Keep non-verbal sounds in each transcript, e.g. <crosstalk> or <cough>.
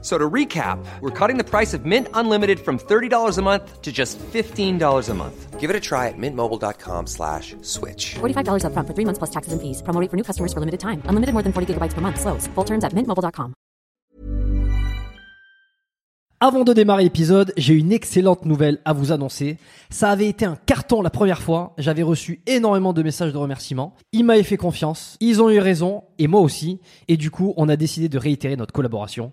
So to recap, we're cutting the price of Mint Unlimited from $30 a month to just $15 a month. Give it a try at mintmobile.com slash switch. $45 upfront for three months plus taxes and fees. Promo rate for new customers for limited time. Unlimited more than 40 gigabytes per month. Slows. Full terms at mintmobile.com. Avant de démarrer l'épisode, j'ai une excellente nouvelle à vous annoncer. Ça avait été un carton la première fois. J'avais reçu énormément de messages de remerciements. Ils m'avaient fait confiance. Ils ont eu raison. Et moi aussi. Et du coup, on a décidé de réitérer notre collaboration.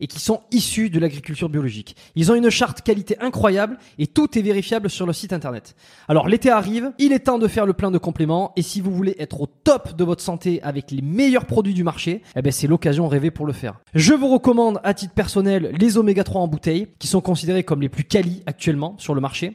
et qui sont issus de l'agriculture biologique. Ils ont une charte qualité incroyable et tout est vérifiable sur le site internet. Alors l'été arrive, il est temps de faire le plein de compléments et si vous voulez être au top de votre santé avec les meilleurs produits du marché, eh ben c'est l'occasion rêvée pour le faire. Je vous recommande à titre personnel les oméga 3 en bouteille qui sont considérés comme les plus quali actuellement sur le marché.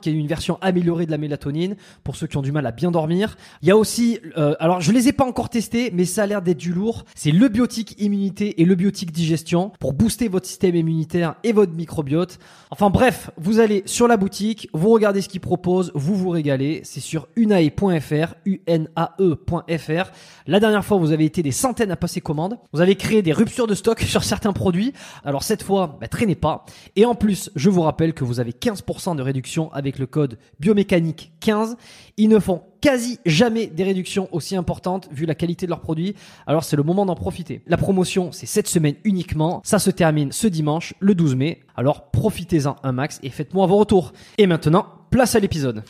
qui est une version améliorée de la mélatonine pour ceux qui ont du mal à bien dormir. Il y a aussi, euh, alors je les ai pas encore testés, mais ça a l'air d'être du lourd. C'est le biotique immunité et le biotique digestion pour booster votre système immunitaire et votre microbiote. Enfin bref, vous allez sur la boutique, vous regardez ce qu'ils proposent, vous vous régalez. C'est sur unae.fr, unae.fr. La dernière fois, vous avez été des centaines à passer commande. Vous avez créé des ruptures de stock <laughs> sur certains produits. Alors cette fois, bah, traînez pas. Et en plus, je vous rappelle que vous avez 15% de réduction avec le code biomécanique 15. Ils ne font quasi jamais des réductions aussi importantes vu la qualité de leurs produits. Alors c'est le moment d'en profiter. La promotion, c'est cette semaine uniquement. Ça se termine ce dimanche, le 12 mai. Alors profitez-en un max et faites-moi vos retours. Et maintenant, place à l'épisode.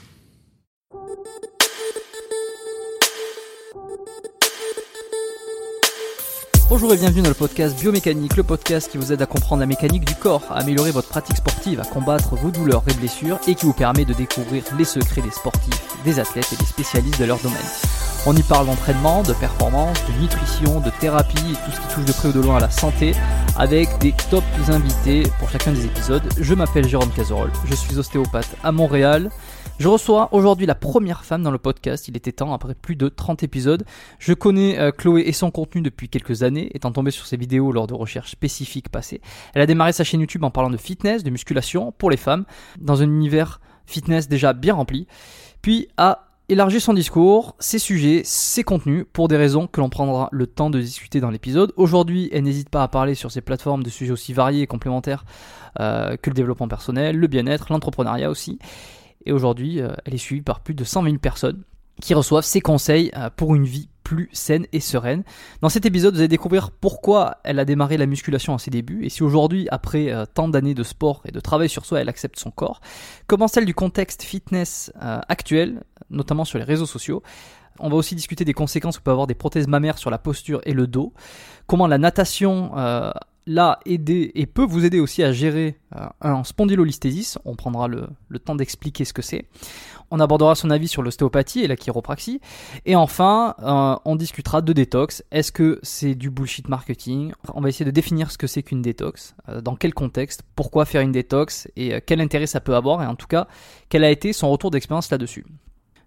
Bonjour et bienvenue dans le podcast Biomécanique, le podcast qui vous aide à comprendre la mécanique du corps, à améliorer votre pratique sportive, à combattre vos douleurs et blessures et qui vous permet de découvrir les secrets des sportifs, des athlètes et des spécialistes de leur domaine. On y parle d'entraînement, de performance, de nutrition, de thérapie et tout ce qui touche de près ou de loin à la santé avec des top invités pour chacun des épisodes. Je m'appelle Jérôme Cazerolle, je suis ostéopathe à Montréal. Je reçois aujourd'hui la première femme dans le podcast. Il était temps, après plus de 30 épisodes. Je connais euh, Chloé et son contenu depuis quelques années, étant tombé sur ses vidéos lors de recherches spécifiques passées. Elle a démarré sa chaîne YouTube en parlant de fitness, de musculation pour les femmes, dans un univers fitness déjà bien rempli. Puis a élargi son discours, ses sujets, ses contenus, pour des raisons que l'on prendra le temps de discuter dans l'épisode. Aujourd'hui, elle n'hésite pas à parler sur ses plateformes de sujets aussi variés et complémentaires euh, que le développement personnel, le bien-être, l'entrepreneuriat aussi. Et aujourd'hui, euh, elle est suivie par plus de 100 000 personnes qui reçoivent ses conseils euh, pour une vie plus saine et sereine. Dans cet épisode, vous allez découvrir pourquoi elle a démarré la musculation à ses débuts et si aujourd'hui, après euh, tant d'années de sport et de travail sur soi, elle accepte son corps. Comment celle du contexte fitness actuel, notamment sur les réseaux sociaux. On va aussi discuter des conséquences que peuvent avoir des prothèses mammaires sur la posture et le dos. Comment la natation l'a aidé et peut vous aider aussi à gérer euh, un spondylolisthésis. On prendra le, temps d'expliquer ce que c'est. On abordera son avis sur l'ostéopathie et la chiropraxie. Et enfin, euh, on discutera de détox. Est-ce que c'est du bullshit marketing? On va essayer de définir ce que c'est qu'une détox, euh, dans quel contexte, pourquoi faire une détox et quel intérêt ça peut avoir et en tout cas, quel a été son retour d'expérience là-dessus.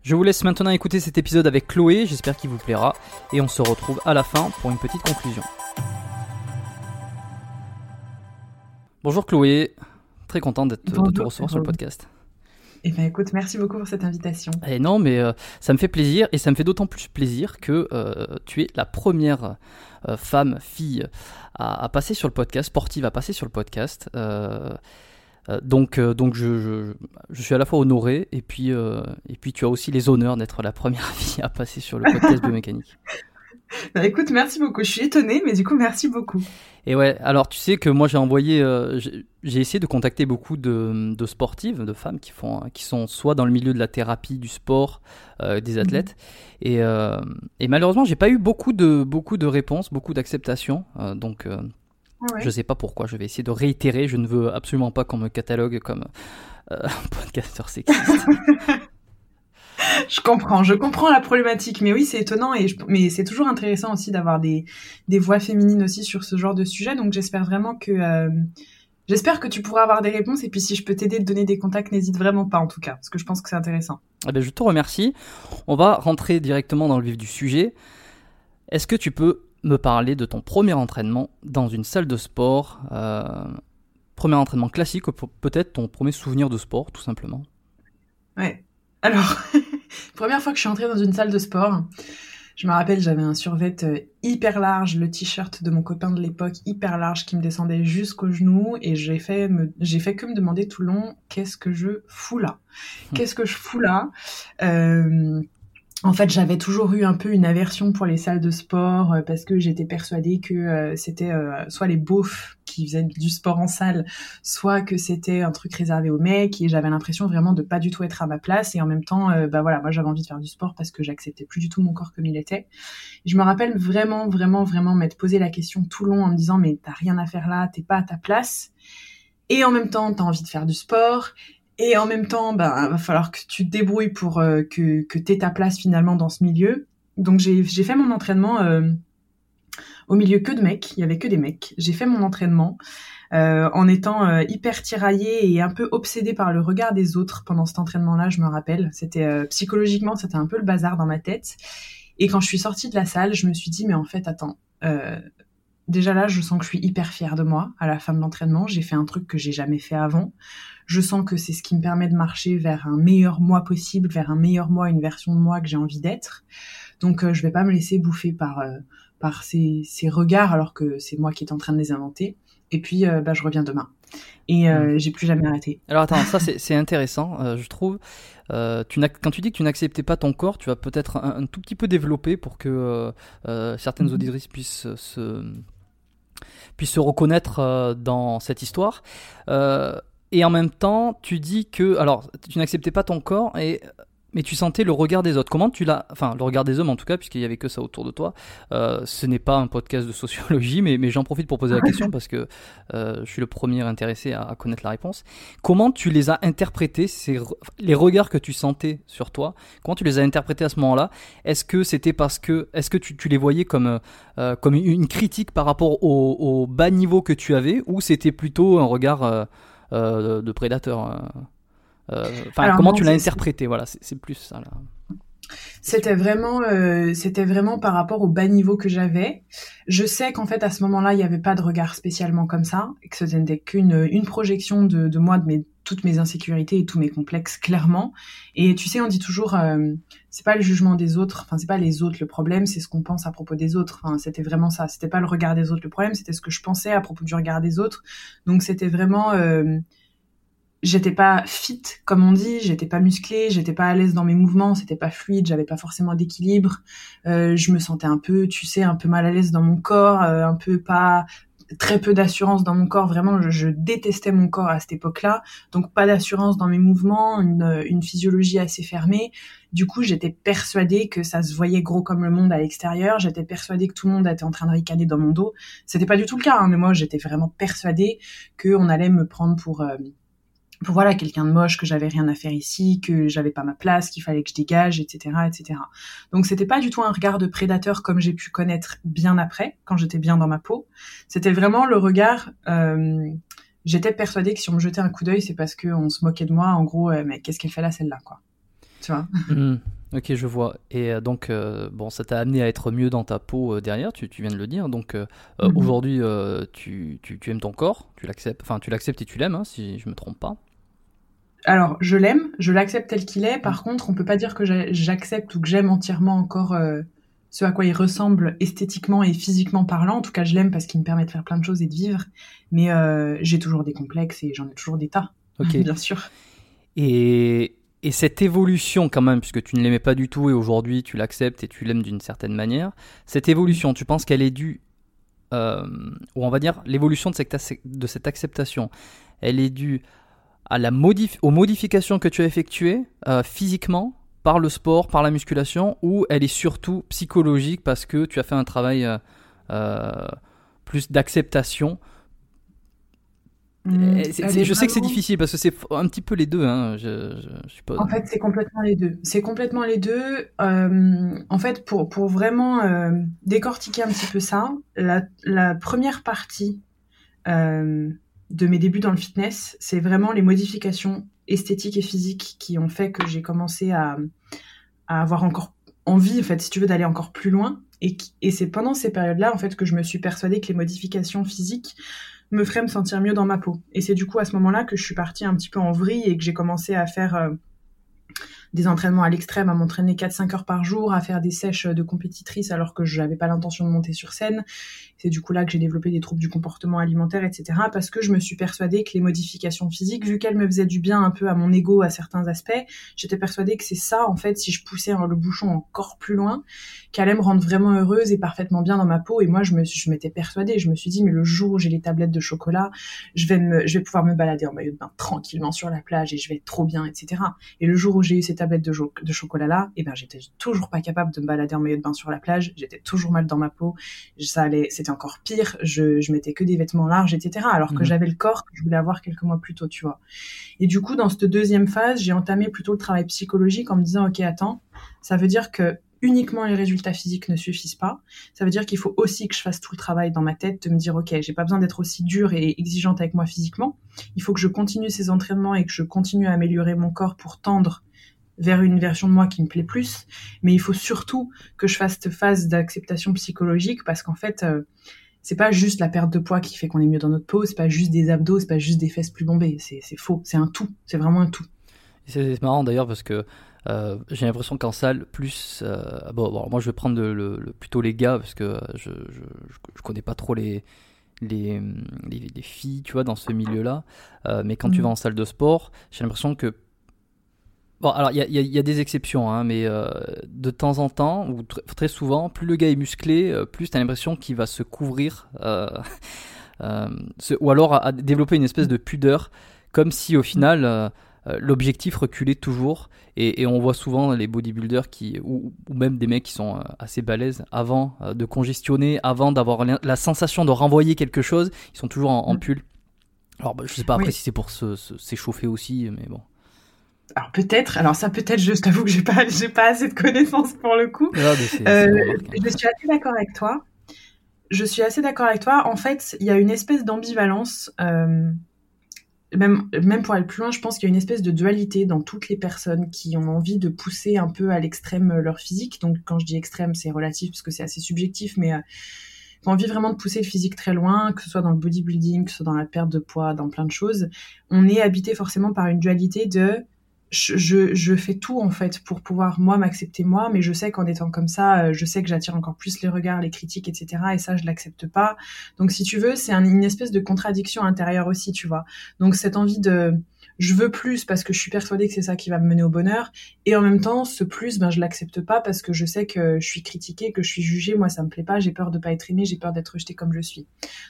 Je vous laisse maintenant écouter cet épisode avec Chloé, j'espère qu'il vous plaira et on se retrouve à la fin pour une petite conclusion. Bonjour Chloé, très content de te recevoir sur le podcast. Eh ben écoute, merci beaucoup pour cette invitation. Et non, mais euh, ça me fait plaisir et ça me fait d'autant plus plaisir que euh, tu es la première euh, femme, fille à, à, passer sur le podcast, sportive à passer sur le podcast. donc, donc je, je, je, suis à la fois honoré et puis, et puis tu as aussi les honneurs d'être la première <laughs> fille à passer sur le podcast <laughs> biomécanique. Bah écoute, merci beaucoup. Je suis étonnée, mais du coup, merci beaucoup. Et ouais, alors tu sais que moi j'ai envoyé, euh, j'ai essayé de contacter beaucoup de, de, sportives, de femmes qui font, qui sont soit dans le milieu de la thérapie, du sport, euh, des athlètes, mhm. et, euh, et, malheureusement j'ai pas eu beaucoup de, beaucoup de réponses, beaucoup d'acceptation, euh, donc euh, ouais. je sais pas pourquoi. Je vais essayer de réitérer. Je ne veux absolument pas qu'on me catalogue comme <laughs> un podcasteur sexiste. <laughs> je comprends, je comprends la problématique, mais oui, c'est étonnant et je, mais c'est toujours intéressant aussi d'avoir des, des voix féminines aussi sur ce genre de sujet. Donc j'espère vraiment que euh, j'espère que tu pourras avoir des réponses et puis si je peux t'aider de donner des contacts, n'hésite vraiment pas en tout cas, parce que je pense que c'est intéressant. Eh ben, je te remercie. On va rentrer directement dans le vif du sujet. Est-ce que tu peux me parler de ton premier entraînement dans une salle de sport euh, Premier entraînement classique, peut-être ton premier souvenir de sport, tout simplement? Ouais. Alors, <laughs> première fois que je suis entrée dans une salle de sport, je me rappelle, j'avais un survêt euh, hyper large, le t-shirt de mon copain de l'époque hyper large qui me descendait jusqu'aux genoux et j'ai fait me, j'ai fait que me demander tout le long qu'est-ce que je fous là, qu'est-ce que je fous là? Euh, en fait, j'avais toujours eu un peu une aversion pour les salles de sport euh, parce que j'étais persuadée que euh, c'était euh, soit les beaufs faisaient du sport en salle, soit que c'était un truc réservé aux mecs et j'avais l'impression vraiment de pas du tout être à ma place et en même temps, bah voilà, moi j'avais envie de faire du sport parce que j'acceptais plus du tout mon corps comme il était. Et je me rappelle vraiment, vraiment, vraiment m'être posé la question tout long en me disant mais t'as rien à faire là, t'es pas à ta place. Et en même temps, t'as envie de faire du sport et en même temps, ben, va falloir que tu te débrouilles pour euh, que, que ta place finalement dans ce milieu. Donc j'ai fait mon entraînement euh, au milieu que de mecs, il y avait que des mecs. J'ai fait mon entraînement euh, en étant euh, hyper tiraillée et un peu obsédée par le regard des autres pendant cet entraînement-là, je me rappelle. C'était euh, psychologiquement, c'était un peu le bazar dans ma tête. Et quand je suis sortie de la salle, je me suis dit mais en fait attends, déjà là, je sens que je suis hyper fière de moi à la fin de l'entraînement. J'ai fait un truc que j'ai jamais fait avant je sens que c'est ce qui me permet de marcher vers un meilleur moi possible, vers un meilleur moi, une version de moi que j'ai envie d'être. Donc euh, je vais pas me laisser bouffer par par ces, ces regards alors que c'est moi qui est en train de les inventer. Et puis euh, bah, je reviens demain. Et euh, mm. j'ai plus jamais arrêté. Alors attends, ça c'est intéressant, euh, je trouve. Tu quand tu dis que tu n'acceptais pas ton corps, tu vas peut-être un, un, tout petit peu développer pour que certaines mm-hmm. auditrices puissent se puissent se reconnaître dans cette histoire. Et en même temps, tu dis que, alors, tu n'acceptais pas ton corps et mais tu sentais le regard des autres. Comment tu l'as, enfin, le regard des hommes en tout cas, puisqu'il y avait que ça autour de toi. Euh, ce n'est pas un podcast de sociologie, mais, mais j'en profite pour poser la question parce que euh, je suis le premier intéressé à, connaître la réponse. Comment tu les as interprétés, ces, les regards que tu sentais sur toi? Comment tu les as interprétés à ce moment-là? Est-ce que c'était parce que, est-ce que tu, tu, les voyais comme euh, comme une critique par rapport au, au, bas niveau que tu avais, ou c'était plutôt un regard euh, euh, de prédateur. Euh, enfin, comment tu l'as interprété Voilà, c'est plus ça. Là. C'était vraiment, euh, c'était vraiment par rapport au bas niveau que j'avais. Je sais qu'en fait à ce moment-là, il n'y avait pas de regard spécialement comme ça, que ce n'était qu'une une projection de, de moi, de mes toutes mes insécurités et tous mes complexes clairement. Et tu sais, on dit toujours, euh, c'est pas le jugement des autres, enfin c'est pas les autres le problème, c'est ce qu'on pense à propos des autres. Enfin, c'était vraiment ça. C'était pas le regard des autres le problème, c'était ce que je pensais à propos du regard des autres. Donc c'était vraiment euh, j'étais pas fit comme on dit, j'étais pas musclée, j'étais pas à l'aise dans mes mouvements, c'était pas fluide, j'avais pas forcément d'équilibre, euh, je me sentais un peu, tu sais, un peu mal à l'aise dans mon corps, euh, un peu pas très peu d'assurance dans mon corps, vraiment je, détestais mon corps à cette époque-là, donc pas d'assurance dans mes mouvements, une, physiologie assez fermée. Du coup, j'étais persuadée que ça se voyait gros comme le monde à l'extérieur, j'étais persuadée que tout le monde était en train de ricaner dans mon dos. C'était pas du tout le cas, hein, mais moi j'étais vraiment persuadée qu'on allait me prendre pour euh, pour voilà quelqu'un de moche que j'avais rien à faire ici que j'avais pas ma place qu'il fallait que je dégage etc etc donc c'était pas du tout un regard de prédateur comme j'ai pu connaître bien après quand j'étais bien dans ma peau c'était vraiment le regard euh, j'étais persuadée que si on me jetait un coup d'œil c'est parce qu'on se moquait de moi en gros euh, mais qu'est-ce qu'elle fait là celle-là quoi tu vois? Mmh. Ok, je vois. Et euh, donc, euh, bon, ça t'a amené à être mieux dans ta peau euh, derrière, tu, tu, viens de le dire. Donc, euh, mmh. aujourd'hui, tu, tu, tu, aimes ton corps, tu l'acceptes, enfin, tu l'acceptes et tu l'aimes, hein, si je me trompe pas. Alors, je l'aime, je l'accepte tel qu'il est. Par contre, on peut pas dire que j'accepte ou que j'aime entièrement encore euh, ce à quoi il ressemble esthétiquement et physiquement parlant. En tout cas, je l'aime parce qu'il me permet de faire plein de choses et de vivre. Mais euh, j'ai toujours des complexes et j'en ai toujours des tas. Ok. <laughs> Bien sûr. Et, et cette évolution, quand même, puisque tu ne l'aimais pas du tout et aujourd'hui tu l'acceptes et tu l'aimes d'une certaine manière, cette évolution, tu penses qu'elle est due, euh, ou on va dire l'évolution de cette, de cette acceptation, elle est due à la modif aux modifications que tu as effectuées euh, physiquement par le sport, par la musculation, ou elle est surtout psychologique parce que tu as fait un travail euh, euh, plus d'acceptation? Mm. je sais que c'est difficile parce que c'est un petit peu les deux, hein, je, suppose. En fait, c'est complètement les deux. C'est complètement les deux. en fait, pour, pour vraiment décortiquer un petit peu ça, la, la première partie de mes débuts dans le fitness, c'est vraiment les modifications esthétiques et physiques qui ont fait que j'ai commencé à, avoir encore envie, en fait, si tu veux, d'aller encore plus loin. Et, et c'est pendant ces périodes-là, en fait, que je me suis persuadée que les modifications physiques me feraient me sentir mieux dans ma peau. Et c'est du coup à ce moment-là que je suis partie un petit peu en vrille et que j'ai commencé à faire euh, des entraînements à l'extrême, à m'entraîner 4-5 heures par jour, à faire des sèches de compétitrice alors que je n'avais pas l'intention de monter sur scène. C'est du coup là que j'ai développé des troubles du comportement alimentaire, etc. Parce que je me suis persuadée que les modifications physiques, vu qu'elles me faisaient du bien un peu à mon ego à certains aspects, j'étais persuadée que c'est ça, en fait, si je poussais le bouchon encore plus loin, qu'elle allait me rendre vraiment heureuse et parfaitement bien dans ma peau. Et moi, je me, je m'étais persuadée. Je me suis dit, mais le jour où j'ai les tablettes de chocolat, je vais me, je vais pouvoir me balader en maillot de bain tranquillement sur la plage et je vais être trop bien, etc. Et le jour où j'ai eu ces tablettes de, de chocolat là, et eh ben, j'étais toujours pas capable de me balader en maillot de bain sur la plage. J'étais toujours mal dans ma peau. Ça allait, c'était encore pire. Je, je mettais que des vêtements larges, etc. Alors que mhm. j'avais le corps que je voulais avoir quelques mois plus tôt, tu vois. Et du coup, dans cette deuxième phase, j'ai entamé plutôt le travail psychologique en me disant, ok, attends, ça veut dire que uniquement les résultats physiques ne suffisent pas. Ça veut dire qu'il faut aussi que je fasse tout le travail dans ma tête, de me dire, OK, j'ai pas besoin d'être aussi dure et exigeante avec moi physiquement. Il faut que je continue ces entraînements et que je continue à améliorer mon corps pour tendre vers une version de moi qui me plaît plus. Mais il faut surtout que je fasse cette phase d'acceptation psychologique parce qu'en fait, euh, c'est pas juste la perte de poids qui fait qu'on est mieux dans notre peau, c'est pas juste des abdos, c'est pas juste des fesses plus bombées. C'est faux, c'est un tout, c'est vraiment un tout. C'est marrant d'ailleurs parce que euh, j'ai l'impression qu'en salle, plus. Euh, bon, moi je vais prendre le, plutôt les gars parce que je, je, je, connais pas trop les, les, les, filles, tu vois, dans ce milieu-là. Euh, mais quand tu mm. vas en salle de sport, j'ai l'impression que. Bon, alors il y a, y a, des exceptions, hein, mais de temps en temps, ou très souvent, plus le gars est musclé, plus tu as l'impression qu'il va se couvrir. <laughs> ou alors à, développer une espèce de pudeur, comme si au final euh, l'objectif reculait toujours. Et, on voit souvent les bodybuilders qui, ou, même des mecs qui sont euh, assez balèzes, avant euh, de congestionner, avant d'avoir la sensation de renvoyer quelque chose, ils sont toujours en, mm. pull. Alors bah, je sais pas après si c'est pour s'échauffer aussi, mais bon. Alors peut-être, alors ça peut-être, je t'avoue que j'ai pas, <laughs> j'ai pas assez de connaissances pour le coup. Ah, je suis assez d'accord avec toi. Je suis assez d'accord avec toi. En fait, il y a une espèce d'ambivalence même, même pour aller plus loin, je pense qu'il y a une espèce de dualité dans toutes les personnes qui ont envie de pousser un peu à l'extrême euh, leur physique. Donc quand je dis extrême, c'est relatif parce que c'est assez subjectif, mais euh, qui ont envie vraiment de pousser le physique très loin, que ce soit dans le bodybuilding, que ce soit dans la perte de poids, dans plein de choses. On est habité forcément par une dualité de je, je, fais tout en fait pour pouvoir moi m'accepter moi, mais je sais qu'en étant comme ça, euh, je sais que j'attire encore plus les regards, les critiques, etc. Et ça, je l'accepte pas. Donc si tu veux, c'est une espèce de contradiction intérieure aussi, tu vois. Donc cette envie de je veux plus parce que je suis persuadée que c'est ça qui va me mener au bonheur, et en même temps, ce plus, ben je l'accepte pas parce que je sais que je suis critiquée, que je suis jugée, moi ça me plaît pas, j'ai peur de pas être aimée, j'ai peur d'être rejetée comme je suis.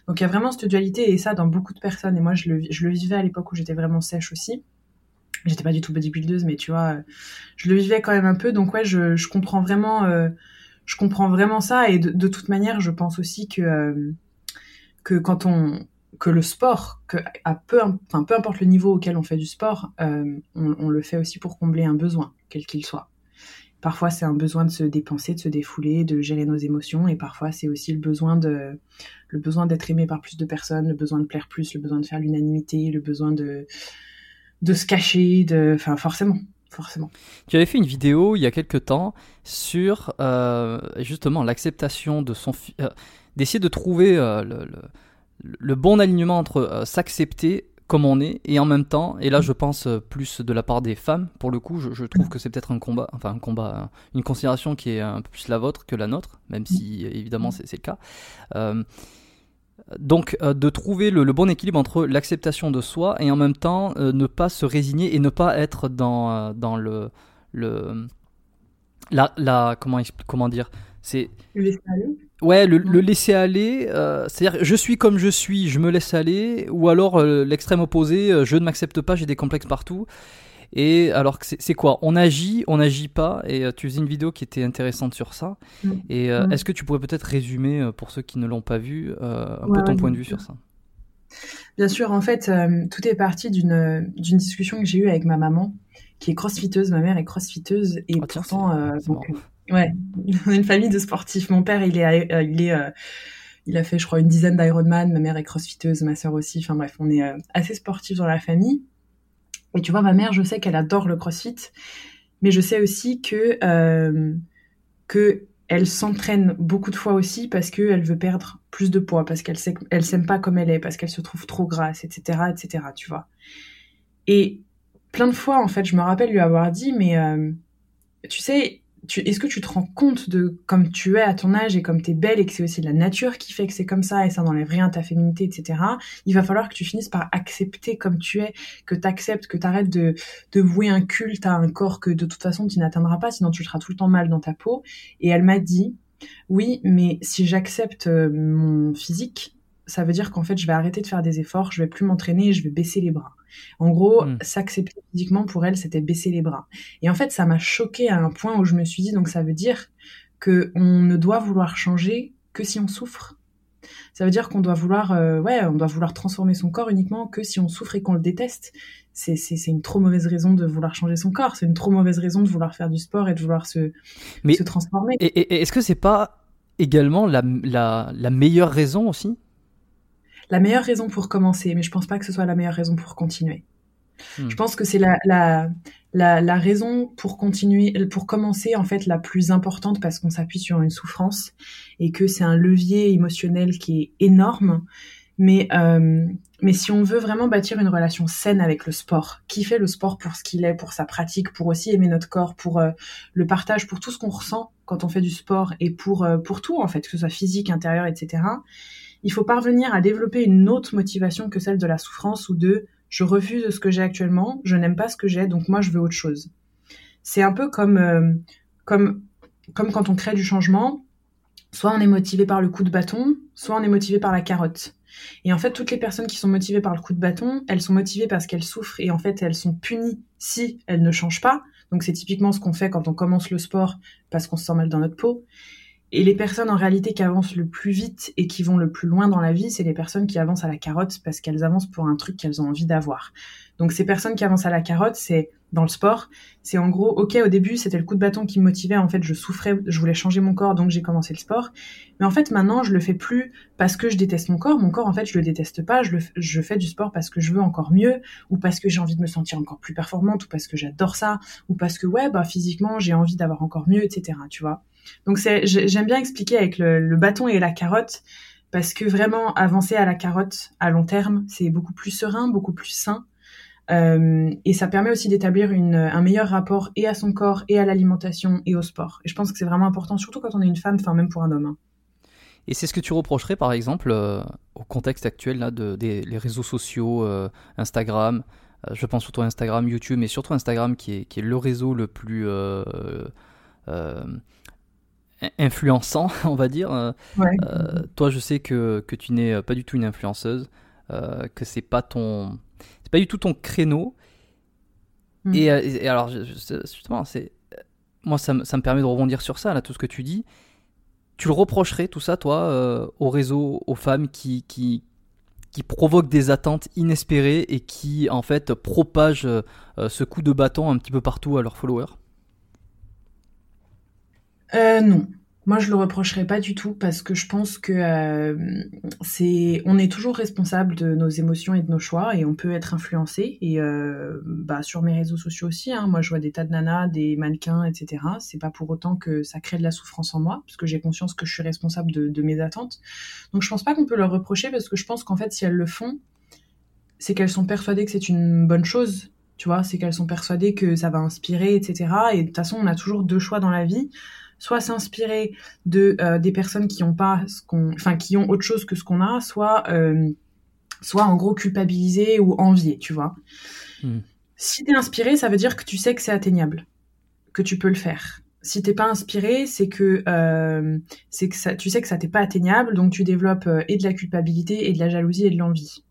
Donc il y a vraiment cette dualité et ça dans beaucoup de personnes. Et moi je le, je le vivais à l'époque où j'étais vraiment sèche aussi j'étais pas du tout bodybuildeuse, mais tu vois, je le vivais quand même un peu. Donc ouais, je, je comprends vraiment, euh, je comprends vraiment ça. Et de, toute manière, je pense aussi que euh, que quand on que le sport, que à peu, enfin, peu importe le niveau auquel on fait du sport, euh, on, on, le fait aussi pour combler un besoin, quel qu'il soit. Parfois, c'est un besoin de se dépenser, de se défouler, de gérer nos émotions, et parfois, c'est aussi le besoin de, le besoin d'être aimé par plus de personnes, le besoin de plaire plus, le besoin de faire l'unanimité, le besoin de, de se cacher, de, enfin forcément, forcément. Tu avais fait une vidéo il y a quelques temps sur euh, justement l'acceptation de son, euh, d'essayer de trouver euh, le, le, bon alignement entre s'accepter comme on est, et en même temps, et là je pense euh, plus de la part des femmes, pour le coup, je, je trouve que c'est peut-être un combat, enfin un combat, une considération qui est un peu plus la vôtre que la nôtre, même si évidemment c'est le cas. Euh, donc de trouver le, le, bon équilibre entre l'acceptation de soi et en même temps ne pas se résigner et ne pas être dans, dans le, le la, la comment, comment dire c'est Ouais, le, laisser aller, euh, c'est-à-dire je suis comme je suis, je me laisse aller, ou alors euh, l'extrême opposé, euh, je ne m'accepte pas, j'ai des complexes partout. Et alors c'est quoi? On agit, on n'agit pas. Et tu faisais une vidéo qui était intéressante sur ça. Mm. Et mm. est-ce que tu pourrais peut-être résumer pour ceux qui ne l'ont pas vu un peu ton point de vue sur ça? Bien sûr, en fait, tout est parti d'une discussion que j'ai eue avec ma maman, qui est crossfiteuse. Ma mère est crossfiteuse et oh, pourtant, Ouais, <laughs> on est une famille de sportifs. Mon père, il est, euh, il est, euh, il a fait, je crois, une dizaine d'Ironman. Ma mère est crossfiteuse, ma sœur aussi. Enfin bref, on est euh, assez sportifs dans la famille. Et tu vois, ma mère, je sais qu'elle adore le CrossFit, mais je sais aussi que que elle s'entraîne beaucoup de fois aussi parce qu'elle veut perdre plus de poids, parce qu'elle sait, elle s'aime pas comme elle est, parce qu'elle se trouve trop grasse, etc., etc. Tu vois. Et plein de fois, en fait, je me rappelle lui avoir dit, mais tu sais, est-ce que tu te rends compte de comme tu es à ton âge et comme tu es belle et que c'est aussi la nature qui fait que c'est comme ça et ça n'enlève rien à ta féminité, etc. Il va falloir que tu finisses par accepter comme tu es, que tu acceptes, que tu arrêtes de, de vouer un culte à un corps que de toute façon tu n'atteindras pas, sinon tu seras tout le temps mal dans ta peau. Et elle m'a dit, oui, mais si j'accepte euh, mon physique, ça veut dire qu'en fait je vais arrêter de faire des efforts, je vais plus m'entraîner je vais baisser les bras. En gros, hmm. s'accepter physiquement pour elle, c'était baisser les bras. Et en fait, ça m'a choqué à un point où je me suis dit, donc ça veut dire que on ne doit vouloir changer que si on souffre. Ça veut dire qu'on doit vouloir, euh, ouais, on doit vouloir transformer son corps uniquement que si on souffre et qu'on le déteste. C'est, c'est, une trop mauvaise raison de vouloir changer son corps. C'est une trop mauvaise raison de vouloir faire du sport et de vouloir se, se transformer. Et, est-ce que c'est pas également la, la, la meilleure raison aussi? La meilleure raison pour commencer, mais je pense pas que ce soit la meilleure raison pour continuer. Hmm. Je pense que c'est la, la, la, raison pour continuer, pour commencer en fait la plus importante parce qu'on s'appuie sur une souffrance et que c'est un levier émotionnel qui est énorme. Mais euh, mais si on veut vraiment bâtir une relation saine avec le sport, qui fait le sport pour ce qu'il est, pour sa pratique, pour aussi aimer notre corps, pour euh, le partage, pour tout ce qu'on ressent quand on fait du sport et pour euh, pour tout en fait, que ce soit physique, intérieur, etc il faut parvenir à développer une autre motivation que celle de la souffrance ou de je refuse ce que j'ai actuellement, je n'aime pas ce que j'ai, donc moi je veux autre chose. C'est un peu comme, euh, comme, comme quand on crée du changement, soit on est motivé par le coup de bâton, soit on est motivé par la carotte. Et en fait, toutes les personnes qui sont motivées par le coup de bâton, elles sont motivées parce qu'elles souffrent et en fait, elles sont punies si elles ne changent pas. Donc c'est typiquement ce qu'on fait quand on commence le sport parce qu'on se sent mal dans notre peau. Et les personnes en réalité qui avancent le plus vite et qui vont le plus loin dans la vie, c'est les personnes qui avancent à la carotte parce qu'elles avancent pour un truc qu'elles ont envie d'avoir. Donc ces personnes qui avancent à la carotte, c'est dans le sport, c'est en gros, ok, au début c'était le coup de bâton qui me motivait, en fait je souffrais, je voulais changer mon corps, donc j'ai commencé le sport. Mais en fait maintenant je le fais plus parce que je déteste mon corps, mon corps en fait je le déteste pas, je, je fais du sport parce que je veux encore mieux, ou parce que j'ai envie de me sentir encore plus performante, ou parce que j'adore ça, ou parce que ouais, bah physiquement j'ai envie d'avoir encore mieux, etc. Tu vois. Donc j'aime bien expliquer avec le, bâton et la carotte parce que vraiment avancer à la carotte à long terme, c'est beaucoup plus serein, beaucoup plus sain. Euh, et ça permet aussi d'établir un meilleur rapport et à son corps et à l'alimentation et au sport. Et je pense que c'est vraiment important, surtout quand on est une femme, enfin même pour un homme. Hein. Et c'est ce que tu reprocherais par exemple euh, au contexte actuel là de, des les réseaux sociaux, euh, Instagram. je pense surtout à Instagram, YouTube, mais surtout Instagram qui est, qui est le réseau le plus influençant, <laughs> on va dire. Euh, euh, toi, je sais que, que tu n'es pas du tout une influenceuse, euh, que c'est pas ton, c'est pas du tout ton créneau. Hmm. Et, alors, justement, c'est moi, ça, ça, me permet de rebondir sur ça, là, tout ce que tu dis. Tu le reprocherais, tout ça, toi, au réseau, aux femmes qui, qui, qui provoquent des attentes inespérées et qui, en fait, propagent ce coup de bâton un petit peu partout à leurs followers? Euh, non. Moi, je le reprocherais pas du tout parce que je pense que euh, c'est, on est toujours responsable de nos émotions et de nos choix et on peut être influencé. Et euh, bah, sur mes réseaux sociaux aussi, hein, moi, je vois des tas de nanas, des mannequins, etc. C'est pas pour autant que ça crée de la souffrance en moi, parce que j'ai conscience que je suis responsable de, de mes attentes. Donc, je pense pas qu'on peut leur reprocher parce que je pense qu'en fait, si elles le font, c'est qu'elles sont persuadées que c'est une bonne chose. Tu vois, c'est qu'elles sont persuadées que ça va inspirer, etc. Et de toute façon, on a toujours deux choix dans la vie soit s'inspirer de euh, des personnes qui ont pas ce qu'on, enfin qui ont autre chose que ce qu'on a, soit euh, soit en gros culpabiliser ou envier, tu vois. Hmm. Si t'es inspiré, ça veut dire que tu sais que c'est atteignable, que tu peux le faire. Si t'es pas inspiré, c'est que euh, c'est que ça, tu sais que ça t'est pas atteignable, donc tu développes et de la culpabilité et de la jalousie et de l'envie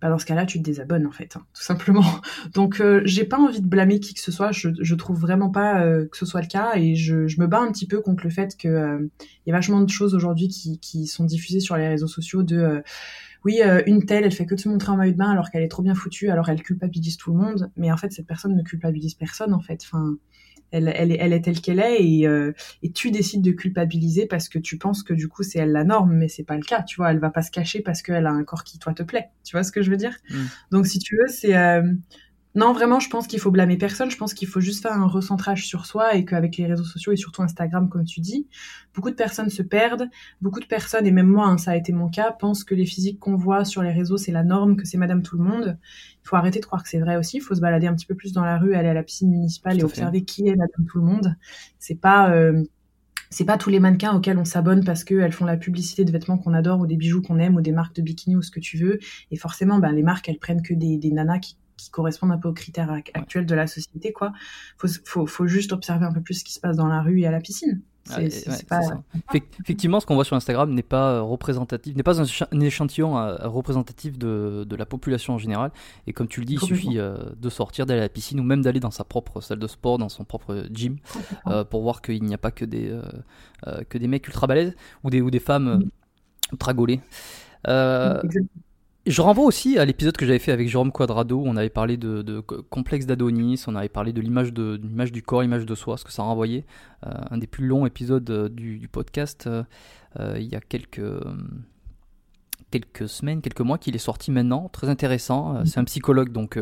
bah dans ce cas-là, tu te désabonnes en fait, hein, tout simplement. <laughs> Donc, euh, j'ai pas envie de blâmer qui que ce soit. Je, je trouve vraiment pas euh, que ce soit le cas, et je, me bats un petit peu contre le fait que euh, y a vachement de choses aujourd'hui qui, sont diffusées sur les réseaux sociaux de euh, oui, une telle, elle fait que de se montrer en maillot de bain alors qu'elle est trop bien foutue, alors elle culpabilise tout le monde. Mais en fait, cette personne ne culpabilise personne en fait. Enfin, elle, elle, est, elle est telle qu'elle est et, euh, et tu décides de culpabiliser parce que tu penses que du coup c'est elle la norme, mais c'est pas le cas, tu vois. Elle va pas se cacher parce qu'elle a un corps qui toi te plaît, tu vois ce que je veux dire? Mm. Donc si tu veux, c'est euh, non, vraiment, je pense qu'il faut blâmer personne. Je pense qu'il faut juste faire un recentrage sur soi et qu'avec les réseaux sociaux et surtout Instagram, comme tu dis, beaucoup de personnes se perdent. Beaucoup de personnes, et même moi, hein, ça a été mon cas, pensent que les physiques qu'on voit sur les réseaux, c'est la norme, que c'est Madame tout le monde. Il faut arrêter de croire que c'est vrai aussi. Il faut se balader un petit peu plus dans la rue, aller à la piscine municipale et observer qui est Madame tout le monde. C'est pas euh, c'est pas tous les mannequins auxquels on s'abonne parce qu'elles font la publicité de vêtements qu'on adore ou des bijoux qu'on aime ou des marques de bikini ou ce que tu veux. Et forcément, ben, les marques, elles prennent que des, des nanas qui qui correspondent un peu aux critères actuels de la société, quoi. Faut, faut, faut juste observer un peu plus ce qui se passe dans la rue et à la piscine. Effectivement, ce qu'on voit sur Instagram n'est pas euh, représentatif, n'est pas un, échantillon euh, représentatif de, de, la population en général. Et comme tu le dis, il suffit euh, de sortir, d'aller à la piscine ou même d'aller dans sa propre salle de sport, dans son propre gym, pour voir qu'il n'y a pas que des, que des mecs ultra balèzes ou des, ou des femmes ultra gaulées. Je renvoie aussi à l'épisode que j'avais fait avec Jérôme Quadrado, on avait parlé de, complexe d'Adonis, on avait parlé de l'image de l'image du corps, l'image de soi, ce que ça renvoyait. Euh, un des plus longs épisodes euh, du, podcast euh, il y a quelques quelques semaines, quelques mois qu'il est sorti maintenant, très intéressant. c'est un psychologue, donc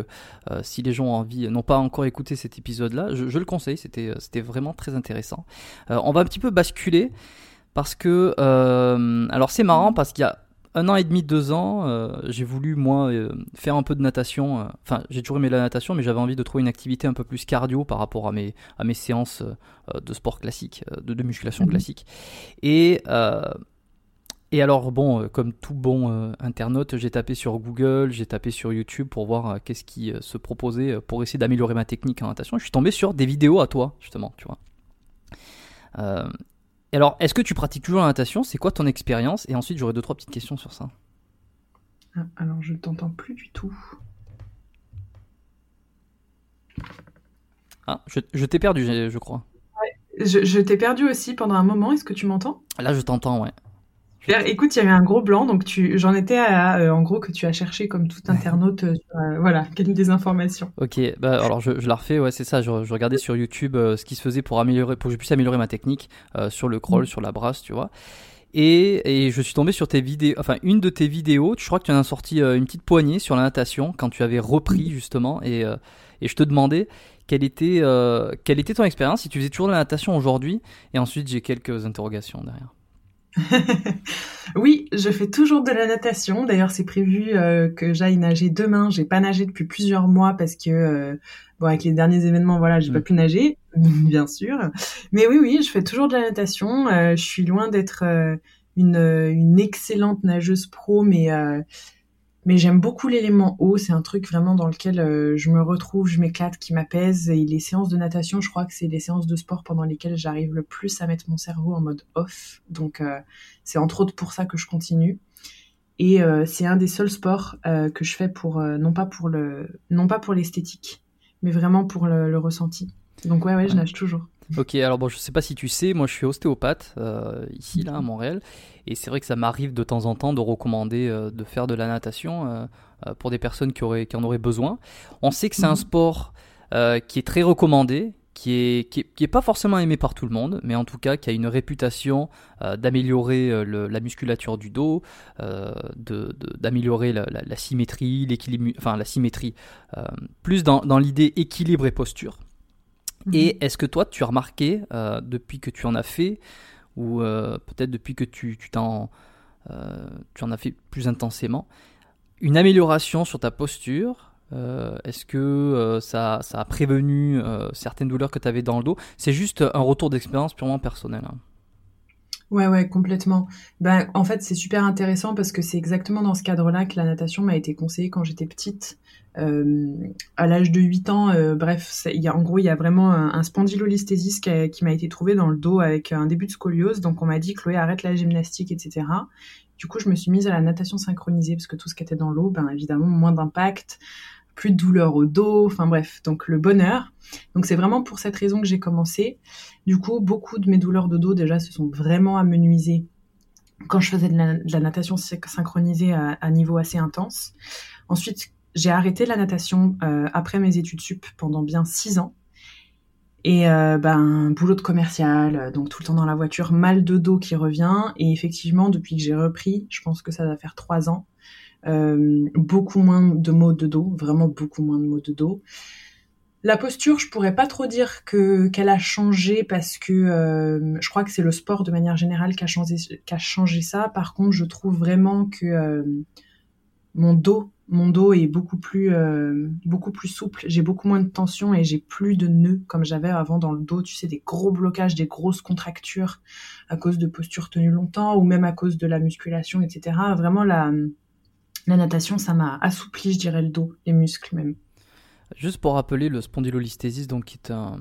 si les gens ont envie, n'ont pas encore écouté cet épisode-là, je, je, le conseille, c'était c'était vraiment très intéressant. on va un petit peu basculer parce que alors c'est marrant parce qu'il y a un an et demi, deux ans, euh, j'ai voulu moi euh, faire un peu de natation. Euh, enfin, j'ai toujours aimé la natation, mais j'avais envie de trouver une activité un peu plus cardio par rapport à mes à mes séances de sport classique, de, musculation mhm. classique. Et et alors bon, comme tout bon internaute, j'ai tapé sur Google, j'ai tapé sur YouTube pour voir qu'est-ce qui se proposait pour essayer d'améliorer ma technique en natation. Je suis tombé sur des vidéos à toi justement, tu vois alors, est-ce que tu pratiques toujours la natation? C'est quoi ton expérience? Et ensuite, j'aurai deux, trois petites questions sur ça. Ah, alors, je ne t'entends plus du tout. Ah, je, t'ai perdu, je, crois. Ouais, je, je t'ai perdu aussi pendant un moment. Est-ce que tu m'entends? Là, je t'entends, ouais. Écoute, il y avait un gros blanc, donc tu, j'en étais à, euh, en gros que tu as cherché comme tout internaute, euh, euh, voilà, quelle des informations. Ok, bah alors je, je la refais, ouais, c'est ça. Je, regardais sur YouTube ce qui se faisait pour améliorer, pour que je puisse améliorer ma technique sur le crawl, mm. sur la brasse, tu vois. Et, et, je suis tombé sur tes vidéos, enfin une de tes vidéos. Je crois que tu en as sorti une petite poignée sur la natation quand tu avais repris justement, et, et je te demandais quelle était, quelle était ton expérience, si tu faisais toujours de la natation aujourd'hui. Et ensuite, j'ai quelques interrogations derrière. <laughs> oui, je fais toujours de la natation. D'ailleurs, c'est prévu euh, que j'aille nager demain. J'ai pas nagé depuis plusieurs mois parce que euh, bon, avec les derniers événements, voilà, j'ai pas mm. pu nager, <laughs> bien sûr. Mais oui, oui, je fais toujours de la natation. Euh, je suis loin d'être une, une excellente nageuse pro, mais mais j'aime beaucoup l'élément eau, c'est un truc vraiment dans lequel euh, je me retrouve, je m'éclate, qui m'apaise. Et les séances de natation, je crois que c'est les séances de sport pendant lesquelles j'arrive le plus à mettre mon cerveau en mode off. Donc euh, c'est entre autres pour ça que je continue. Et euh, c'est un des seuls sports que je fais pour non pas pour le non pas pour l'esthétique, mais vraiment pour le, le, ressenti. Donc ouais ouais, je nage toujours. Ok, alors bon, je sais pas si tu sais, moi je suis ostéopathe ici là à Montréal et c'est vrai que ça m'arrive de temps en temps de recommander euh, de faire de la natation euh, euh, pour des personnes qui, auraient, qui en auraient besoin. On sait que c'est un mhm. sport qui est très recommandé, qui est, qui est, pas forcément aimé par tout le monde, mais en tout cas qui a une réputation d'améliorer la musculature du dos, d'améliorer de, la, la, symétrie, l'équilibre, enfin la symétrie, plus dans, dans l'idée équilibre et posture. Mhm. Et est-ce que toi, tu as remarqué, depuis que tu en as fait, ou euh, peut-être depuis que tu, tu, t'en, euh, tu en as fait plus intensément, une amélioration sur ta posture Est-ce que ça, ça, a prévenu certaines douleurs que tu avais dans le dos? C'est juste un retour d'expérience purement personnel. Hein. Ouais, ouais, complètement. Ben, en fait, c'est super intéressant parce que c'est exactement dans ce cadre-là que la natation m'a été conseillée quand j'étais petite. Euh, à l'âge de 8 ans, euh, bref, y a, en gros, il y a vraiment un, un qui, qui m'a été trouvé dans le dos avec un début de scoliose. Donc, on m'a dit, Chloé, arrête la gymnastique, etc. Du coup, je me suis mise à la natation synchronisée parce que tout ce qui était dans l'eau, ben évidemment, moins d'impact, plus de douleur au dos, enfin bref, donc le bonheur. Donc c'est vraiment pour cette raison que j'ai commencé. Du coup, beaucoup de mes douleurs de dos déjà se sont vraiment amenuisées quand je faisais de la, natation synchronisée à, niveau assez intense. Ensuite, j'ai arrêté la natation euh, après mes études sup pendant bien six ans. Et euh, ben boulot de commercial, donc tout le temps dans la voiture, mal de dos qui revient. Et effectivement, depuis que j'ai repris, je pense que ça va faire trois ans, euh, beaucoup moins de maux de dos, vraiment beaucoup moins de maux de dos. La posture, je pourrais pas trop dire que qu'elle a changé parce que euh, je crois que c'est le sport de manière générale qui a changé qui a changé ça. Par contre, je trouve vraiment que euh, mon dos mon dos est beaucoup plus beaucoup plus souple, j'ai beaucoup moins de tension et j'ai plus de nœuds comme j'avais avant dans le dos, tu sais des gros blocages, des grosses contractures à cause de postures tenues longtemps ou même à cause de la musculation, etc. Vraiment la la natation, ça m'a assoupli, je dirais, le dos, les muscles même. Juste pour rappeler, le spondylolisthésis, donc, qui est un,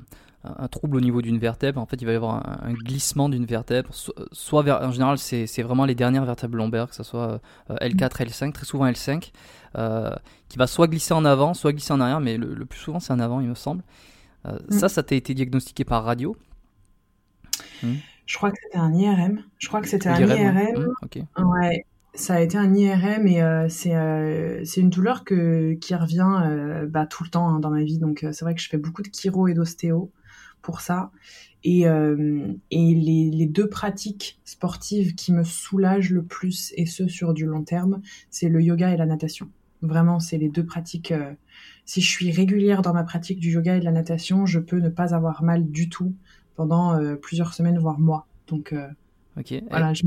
trouble au niveau d'une vertèbre. En fait, il va y avoir un, glissement d'une vertèbre. soit en général, c'est vraiment les dernières vertèbres lombaires, que ce soit L4, euh, L5, très souvent L5, euh, qui va soit glisser en avant, soit glisser en arrière, mais le, plus souvent c'est en avant, il me semble. Euh, mm. Ça, ça t'a été diagnostiqué par radio? Je crois que c'était un IRM. Je crois que c'était un IRM. Hmm, ouais ça a été un IRM et euh, euh, c'est une douleur que, qui revient euh, bah, tout le temps hein, dans ma vie. Donc c'est vrai que je fais beaucoup de chiro et d'ostéo pour ça. Et, et les, les, deux pratiques sportives qui me soulagent le plus, et ce sur du long terme, c'est le yoga et la natation. Vraiment, c'est les deux pratiques. si je suis régulière dans ma pratique du yoga et de la natation, je peux ne pas avoir mal du tout pendant plusieurs semaines, voire mois. Donc ok voilà, je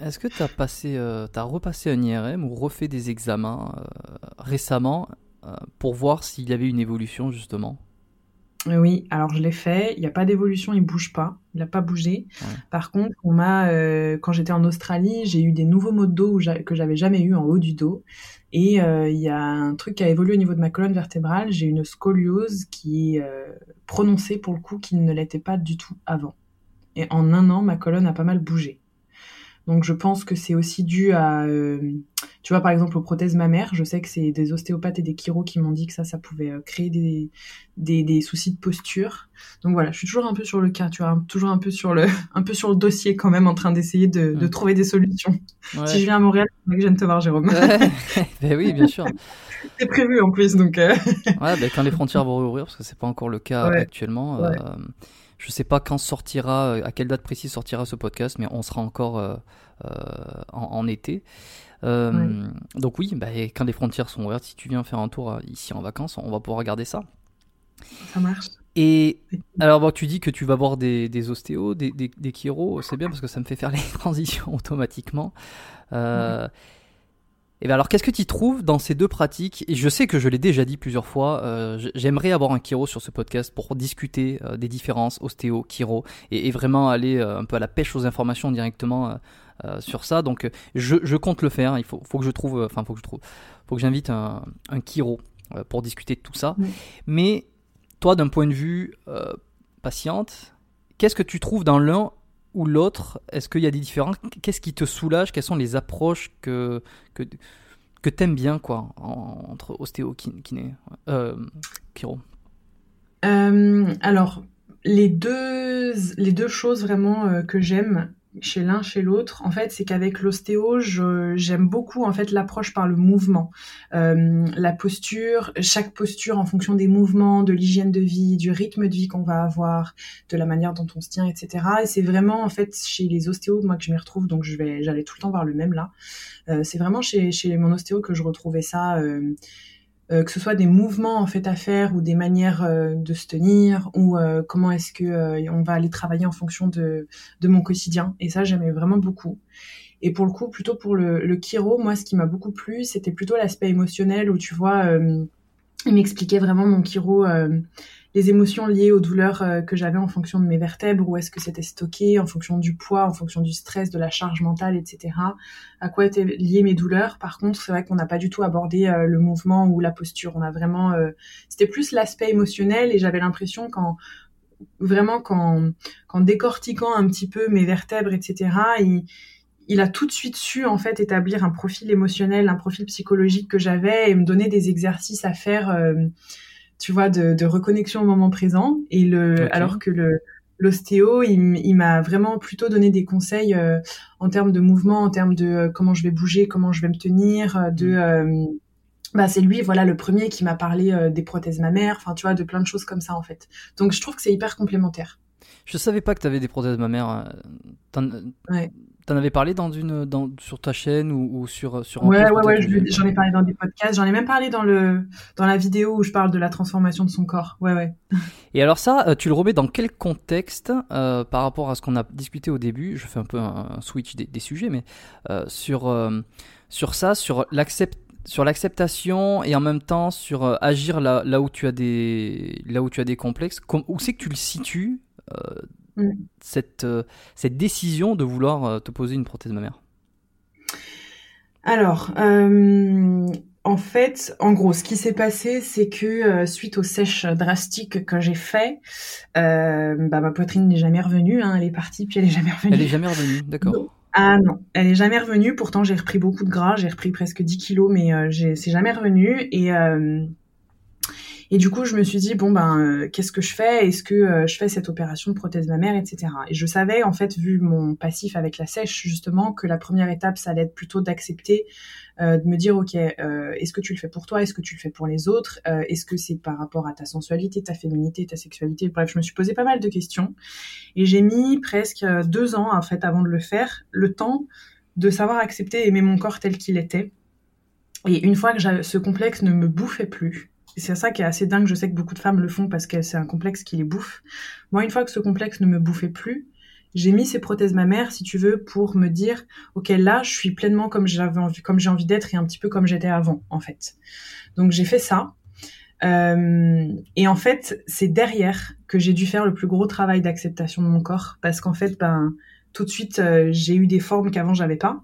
est-ce que tu as, passé, euh, as repassé un IRM ou refait des examens euh, récemment euh, pour voir s'il y avait une évolution justement? Oui, alors je l'ai fait. Il n'y a pas d'évolution, il bouge pas. Il n'a pas bougé. Par contre, on m'a, quand j'étais en Australie, j'ai eu des nouveaux maux de dos que j'avais jamais eu en haut du dos. Et il y a un truc qui a évolué au niveau de ma colonne vertébrale. J'ai une scoliose qui est prononcée pour le coup, qui ne l'était pas du tout avant. Et en un an, ma colonne a pas mal bougé. Donc je pense que c'est aussi dû à, euh, tu vois par exemple aux prothèses mammaires, je sais que c'est des ostéopathes et des chiros qui m'ont dit que ça, ça pouvait euh, créer des, des, soucis de posture. Donc voilà, je suis toujours un peu sur le cas, tu vois, toujours un peu sur le, <laughs> un peu sur le dossier quand même, en train d'essayer de, trouver des solutions. Si je viens à Montréal, je viens de te voir, Jérôme. <laughs> <laughs> ben oui, bien sûr. c'est prévu en plus, donc. Euh. ouais, ben quand les frontières vont rouvrir, parce que c'est pas encore le cas actuellement. Je sais pas quand sortira, à quelle date précise sortira ce podcast, mais on sera encore euh, euh, en, été. Euh, donc oui, bah, quand les frontières sont ouvertes, si tu viens faire un tour ici en vacances, on va pouvoir regarder ça. Ça marche. Et alors, bon, tu dis que tu vas voir des, des ostéos, des, des, des c'est bien parce que ça me fait faire les <laughs> transitions automatiquement. Euh, et bien alors, qu'est-ce que tu trouves dans ces deux pratiques? Et je sais que je l'ai déjà dit plusieurs fois, euh, j'aimerais avoir un Kiro sur ce podcast pour discuter euh, des différences ostéo, Kiro, et, vraiment aller euh, un peu à la pêche aux informations directement sur ça. Donc, je, je, compte le faire. Il faut, faut que je trouve, enfin, faut que je trouve, faut que j'invite un, un Kiro pour discuter de tout ça. Mais toi, d'un point de vue patiente, qu'est-ce que tu trouves dans l'un ou l'autre Est-ce qu'il y a des différences? Qu'est-ce qui te soulage? Quelles sont les approches que, que, que tu aimes bien quoi, entre ostéo kiné euh, euh, Alors, les deux, les deux choses vraiment euh, que j'aime, chez l'un, chez l'autre, en fait, c'est qu'avec l'ostéo, j'aime beaucoup en fait l'approche par le mouvement, euh, la posture, chaque posture en fonction des mouvements, de l'hygiène de vie, du rythme de vie qu'on va avoir, de la manière dont on se tient, etc. Et c'est vraiment en fait chez les ostéos moi que je m'y retrouve, donc je vais, j'allais tout le temps voir le même là. Euh, c'est vraiment chez, mon ostéo que je retrouvais ça. Euh, que ce soit des mouvements en fait à faire ou des manières euh, de se tenir ou euh, comment est-ce que on va aller travailler en fonction de, de mon quotidien. Et ça j'aimais vraiment beaucoup. Et pour le coup, plutôt pour le, le chiro, moi, ce qui m'a beaucoup plu, c'était plutôt l'aspect émotionnel où tu vois, euh, il m'expliquait vraiment mon chiro, euh, les émotions liées aux douleurs euh, que j'avais en fonction de mes vertèbres, où est-ce que c'était stocké, en fonction du poids, en fonction du stress, de la charge mentale, etc. À quoi étaient liées mes douleurs? Par contre, c'est vrai qu'on n'a pas du tout abordé euh, le mouvement ou la posture. On a vraiment, euh, c'était plus l'aspect émotionnel et j'avais l'impression qu'en vraiment qu'en, décortiquant un petit peu mes vertèbres, etc. Il, a tout de suite su en fait établir un profil émotionnel, un profil psychologique que j'avais et me donner des exercices à faire, tu vois, de, de, reconnexion au moment présent. Et le, okay. alors que le l'ostéo, il, il m'a vraiment plutôt donné des conseils euh, en termes de mouvement, en termes de euh, comment je vais bouger, comment je vais me tenir, de mmh. bah c'est lui voilà le premier qui m'a parlé euh, des prothèses mammaires enfin tu vois de plein de choses comme ça en fait donc je trouve que c'est hyper complémentaire je savais pas que tu avais des prothèses mammaires ouais. En avais parlé dans une dans sur ta chaîne ou, ou sur sur ouais ouais ouais j'en ai parlé dans des podcasts j'en ai même parlé dans le dans la vidéo où je parle de la transformation de son corps. Ouais ouais. <laughs> Et alors ça tu le remets dans quel contexte euh, par rapport à ce qu'on a discuté au début? Je fais un peu un, un switch des, des, sujets mais euh, sur euh, sur ça sur l'accept sur l'acceptation et en même temps sur euh, agir là, là où tu as des là où tu as des complexes. Com- où c'est que tu le situes euh, mm. cette euh, cette décision de vouloir te poser une prothèse mammaire? Alors en fait, en gros, ce qui s'est passé, c'est que euh, suite aux sèches drastiques que j'ai fait, euh, bah, ma poitrine n'est jamais revenue. Hein, elle est partie, puis elle est jamais revenue. Elle est jamais revenue, d'accord. Ah non, elle est jamais revenue. Pourtant, j'ai repris beaucoup de gras, j'ai repris presque 10 kilos, mais euh, c'est jamais revenu. Et euh, et du coup, je me suis dit bon ben, euh, qu'est-ce que je fais? Est-ce que euh, je fais cette opération de prothèse mammaire, etc. Et je savais en fait, vu mon passif avec la sèche justement, que la première étape, ça allait être plutôt d'accepter, euh, de me dire ok, est-ce que tu le fais pour toi? Est-ce que tu le fais pour les autres? Est-ce que c'est par rapport à ta sensualité, ta féminité, ta sexualité? Bref, je me suis posé pas mal de questions. Et j'ai mis presque deux ans en fait avant de le faire, le temps de savoir accepter et aimer mon corps tel qu'il était. Et une fois que ce complexe ne me bouffait plus, c'est ça qui est assez dingue. Je sais que beaucoup de femmes le font parce que c'est un complexe qui les bouffe. Moi, une fois que ce complexe ne me bouffait plus, j'ai mis ces prothèses mammaires, si tu veux, pour me dire, ok, là, je suis pleinement comme j'avais envie, comme j'ai envie d'être et un petit peu comme j'étais avant, en fait. Donc j'ai fait ça. Euh, et en fait, c'est derrière que j'ai dû faire le plus gros travail d'acceptation de mon corps, parce qu'en fait, ben, tout de suite, euh, j'ai eu des formes qu'avant j'avais pas.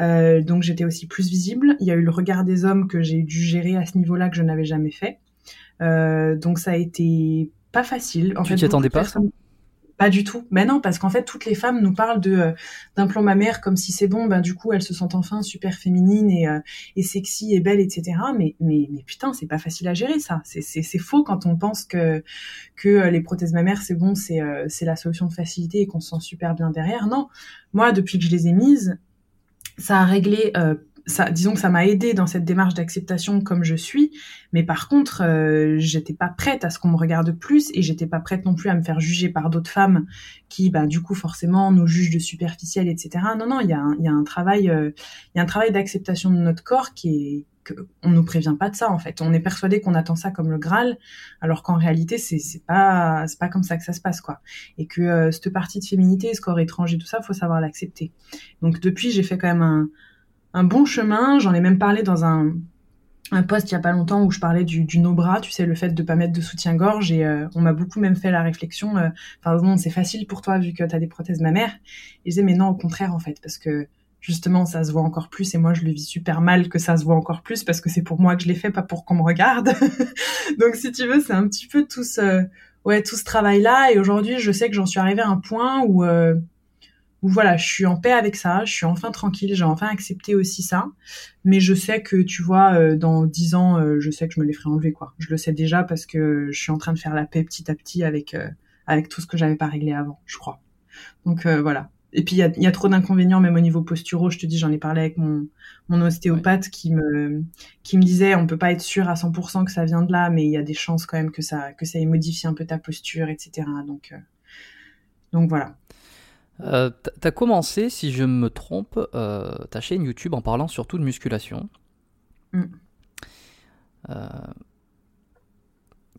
Euh, donc j'étais aussi plus visible. Il y a eu le regard des hommes que j'ai dû gérer à ce niveau-là que je n'avais jamais fait. Euh, donc ça a été pas facile. En tu t'y attendais pas personnes... Pas du tout. Ben non, parce qu'en fait toutes les femmes nous parlent de euh, d'implant mammaire comme si c'est bon. Ben du coup elles se sentent enfin super féminines et, et sexy et belles, etc. Mais mais mais putain c'est pas facile à gérer ça. C'est c'est c'est faux quand on pense que que les prothèses mammaires c'est bon, c'est c'est la solution de facilité et qu'on se sent super bien derrière. Non, moi depuis que je les ai mises ça a réglé, euh, ça, disons que ça m'a aidé dans cette démarche d'acceptation comme je suis, mais par contre, euh, j'étais pas prête à ce qu'on me regarde plus et j'étais pas prête non plus à me faire juger par d'autres femmes qui, bah, du coup, forcément, nous jugent de superficiel, etc. Non, non, il y y a un travail, euh, il y a un travail d'acceptation de notre corps qui est on nous prévient pas de ça en fait. On est persuadé qu'on attend ça comme le Graal, alors qu'en réalité c'est c'est pas c'est pas comme ça que ça se passe quoi. Et que euh, cette partie de féminité, ce corps étranger, tout ça, faut savoir l'accepter. Donc depuis j'ai fait quand même un un bon chemin. J'en ai même parlé dans un un post il y a pas longtemps où je parlais du, du no-bras, tu sais, le fait de pas mettre de soutien-gorge et euh, on m'a beaucoup même fait la réflexion, euh, enfin c'est facile pour toi vu que tu as des prothèses mammaires. Et je disais mais non, au contraire en fait, parce que justement ça se voit encore plus et moi je le vis super mal que ça se voit encore plus parce que c'est pour moi que je l'ai fait pas pour qu'on me regarde. <laughs> Donc si tu veux c'est un petit peu tout ce ouais tout ce travail là et aujourd'hui je sais que j'en suis arrivée à un point où euh, où voilà je suis en paix avec ça je suis enfin tranquille j'ai enfin accepté aussi ça. Mais je sais que tu vois euh, dans dix ans euh, je sais que je me les ferai enlever quoi. Je le sais déjà parce que je suis en train de faire la paix petit à petit avec avec tout ce que j'avais pas réglé avant je crois. Donc voilà et puis il y a, y a, trop d'inconvénients même au niveau posturaux. Je te dis, j'en ai parlé avec mon, mon ostéopathe ouais. qui me qui me disait, on peut pas être sûr à 100% que ça vient de là, mais il y a des chances quand même que ça que ça ait modifié un peu ta posture, etc. Donc euh, donc voilà. Euh, T'as commencé, si je me trompe, euh, ta chaîne YouTube en parlant surtout de musculation. Mm. Euh,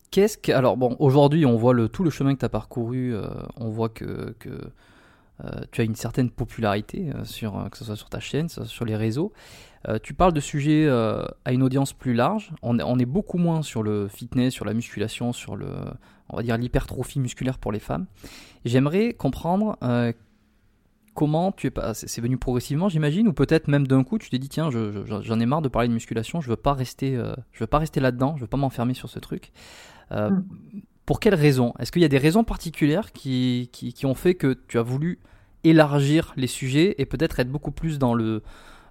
Qu'est-ce que alors bon aujourd'hui on voit le tout le chemin que tu as parcouru, on voit que, que tu as une certaine popularité, sur, que ce soit sur ta chaîne, sur les réseaux. tu parles de sujets à une audience plus large. On, est beaucoup moins sur le fitness, sur la musculation, sur le, on va dire l'hypertrophie musculaire pour les femmes. J'aimerais comprendre comment tu es pas c'est venu progressivement j'imagine ou peut-être même d'un coup tu t'es dit tiens j'en ai marre de parler de musculation je veux pas rester euh, je veux pas rester là-dedans je veux pas m'enfermer sur ce truc euh, mm. Pour quelles raisons? Est-ce qu'il y a des raisons particulières qui, qui, ont fait que tu as voulu élargir les sujets et peut-être être beaucoup plus dans le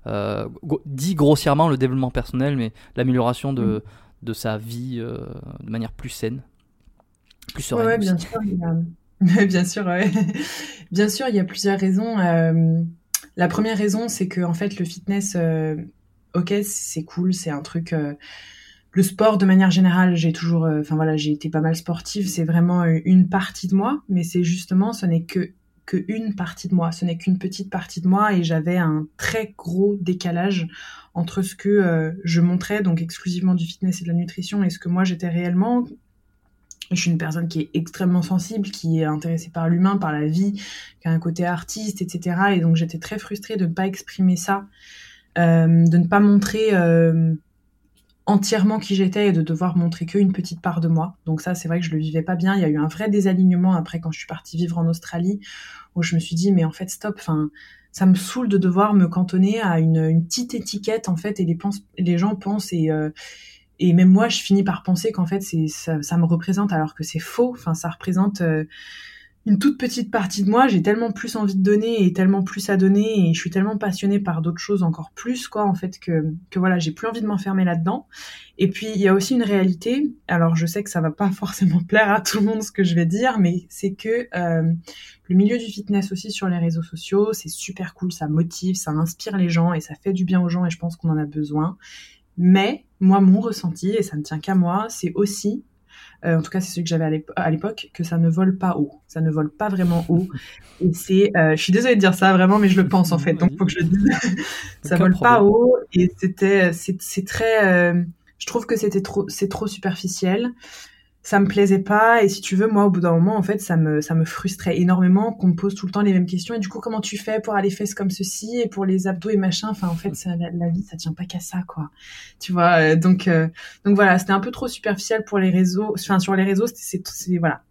euh, dit grossièrement le développement personnel mais l'amélioration de, mm. de sa vie de manière plus saine plus sereine <laughs> ouais, bien sûr Bien sûr, <laughs> bien sûr, il y a plusieurs raisons. Euh, la première raison, c'est que en fait, le fitness, euh, ok, c'est cool, c'est un truc. Euh, le sport, de manière générale, j'ai toujours, enfin voilà, j'ai été pas mal sportive. C'est vraiment une partie de moi, mais c'est justement, ce n'est que que une partie de moi. Ce n'est qu'une petite partie de moi, et j'avais un très gros décalage entre ce que je montrais, donc exclusivement du fitness et de la nutrition, et ce que moi j'étais réellement je suis une personne qui est extrêmement sensible, qui est intéressée par l'humain, par la vie, qui a un côté artiste, etc. Et donc j'étais très frustrée de ne pas exprimer ça, euh, de ne pas montrer euh, entièrement qui j'étais et de devoir montrer qu'une petite part de moi. Donc ça, c'est vrai que je le vivais pas bien. Il y a eu un vrai désalignement après quand je suis partie vivre en Australie, où je me suis dit mais en fait stop, enfin ça me saoule de devoir me cantonner à une, petite étiquette en fait et les, les gens pensent et euh, et même moi, je finis par penser qu'en fait, ça, me représente alors que c'est faux. Enfin, ça représente euh, une toute petite partie de moi. J'ai tellement plus envie de donner et tellement plus à donner et je suis tellement passionnée par d'autres choses encore plus, quoi, en fait, que, voilà, j'ai plus envie de m'enfermer là-dedans. Et puis, il y a aussi une réalité. Alors, je sais que ça va pas <laughs> forcément plaire à tout le monde ce que je vais dire, mais c'est que euh, le milieu du fitness aussi sur les réseaux sociaux, c'est super cool, ça motive, ça inspire les gens et ça fait du bien aux gens et je pense qu'on en a besoin. Mais moi, mon ressenti, et ça ne tient qu'à moi, c'est aussi, euh, en tout cas c'est ce que j'avais à l'époque, que ça ne vole pas haut. Ça ne vole pas vraiment haut. Et c'est, euh, je suis désolée de dire ça vraiment, mais je le pense en fait, donc faut que je le dise. <laughs> ça vole pas haut et c'était, c'est très, euh, je trouve que c'était trop, c'est trop superficiel ça me plaisait pas et si tu veux moi au bout d'un moment en fait ça me ça me frustrait énormément qu'on me pose tout le temps les mêmes questions. Et du coup comment tu fais pour aller fesses comme ceci et pour les abdos et machin? Enfin en fait ça, la, vie ça tient pas qu'à ça quoi. Tu vois euh, donc euh, donc voilà c'était un peu trop superficiel pour les réseaux enfin sur les réseaux c'est voilà.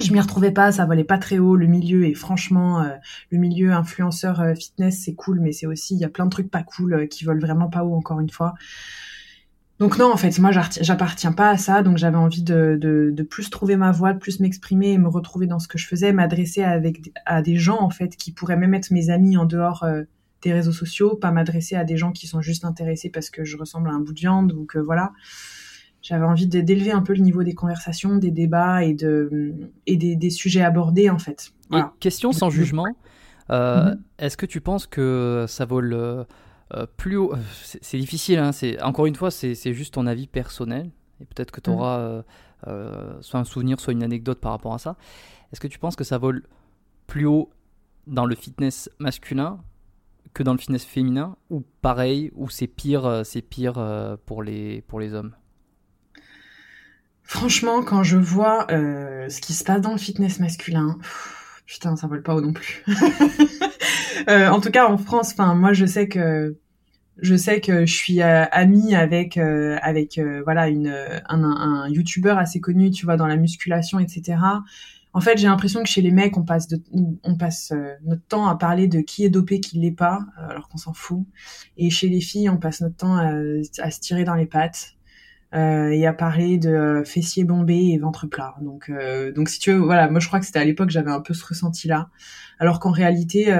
Je m'y retrouvais pas, ça volait pas très haut le milieu et franchement euh, le milieu influenceur fitness c'est cool mais c'est aussi il y a plein de trucs pas cool qui volent vraiment pas haut encore une fois. Donc non, en fait, moi, j'appartiens pas à ça. Donc j'avais envie de, de, plus trouver ma voix, de plus m'exprimer et me retrouver dans ce que je faisais, m'adresser avec à des gens en fait qui pourraient même être mes amis en dehors euh, des réseaux sociaux, pas m'adresser à des gens qui sont juste intéressés parce que je ressemble à un bout de viande ou que voilà. J'avais envie d'élever un peu le niveau des conversations, des débats et de et des, sujets abordés en fait. question sans jugement. Euh, mhm. Est-ce que tu penses que ça vaut le euh, plus haut, euh, c'est difficile, hein, encore une fois, c'est juste ton avis personnel, et peut-être que tu auras euh, soit un souvenir, soit une anecdote par rapport à ça. Est-ce que tu penses que ça vole plus haut dans le fitness masculin que dans le fitness féminin, ou pareil, ou c'est pire, c'est pire pour, les, pour les hommes? Franchement, quand je vois ce qui se passe dans le fitness masculin, putain, ça vole pas haut non plus. <laughs> en tout cas, en France, enfin, moi, je sais que je sais que je suis euh, amie avec euh, avec euh, voilà une un, un, youtubeur assez connu tu vois dans la musculation etc en fait j'ai l'impression que chez les mecs on passe de, on passe notre temps à parler de qui est dopé qui l'est pas alors qu'on s'en fout. Et chez les filles on passe notre temps à, à se tirer dans les pattes et à parler de fessiers bombés et ventre plat donc donc si tu veux voilà moi je crois que c'était à l'époque j'avais un peu ce ressenti là alors qu'en réalité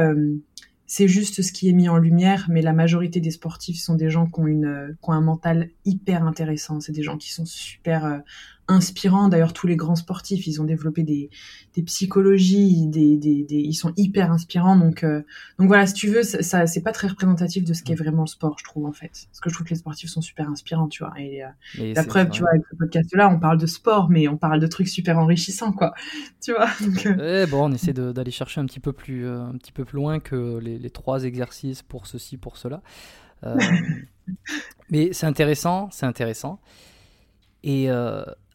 c'est juste ce qui est mis en lumière, mais la majorité des sportifs sont des gens qui ont, une, qui ont un mental hyper intéressant. C'est des gens qui sont super inspirants. D'ailleurs, tous les grands sportifs, ils ont développé des, des psychologies, des, des, des, ils sont hyper inspirants. Donc, euh, donc voilà, si tu veux, ça, ça c'est pas très représentatif de ce qu'est vraiment le sport, je trouve en fait. Parce que je trouve que les sportifs sont super inspirants, tu vois. Et, euh, la preuve, tu vois, avec ce podcast-là, on parle de sport, mais on parle de trucs super enrichissants, quoi. <laughs> Tu vois. Donc, euh... bon, on essaie d'aller chercher un petit peu plus, euh, un petit peu plus loin que les, les trois exercices pour ceci, pour cela. <laughs> mais c'est intéressant, c'est intéressant. Et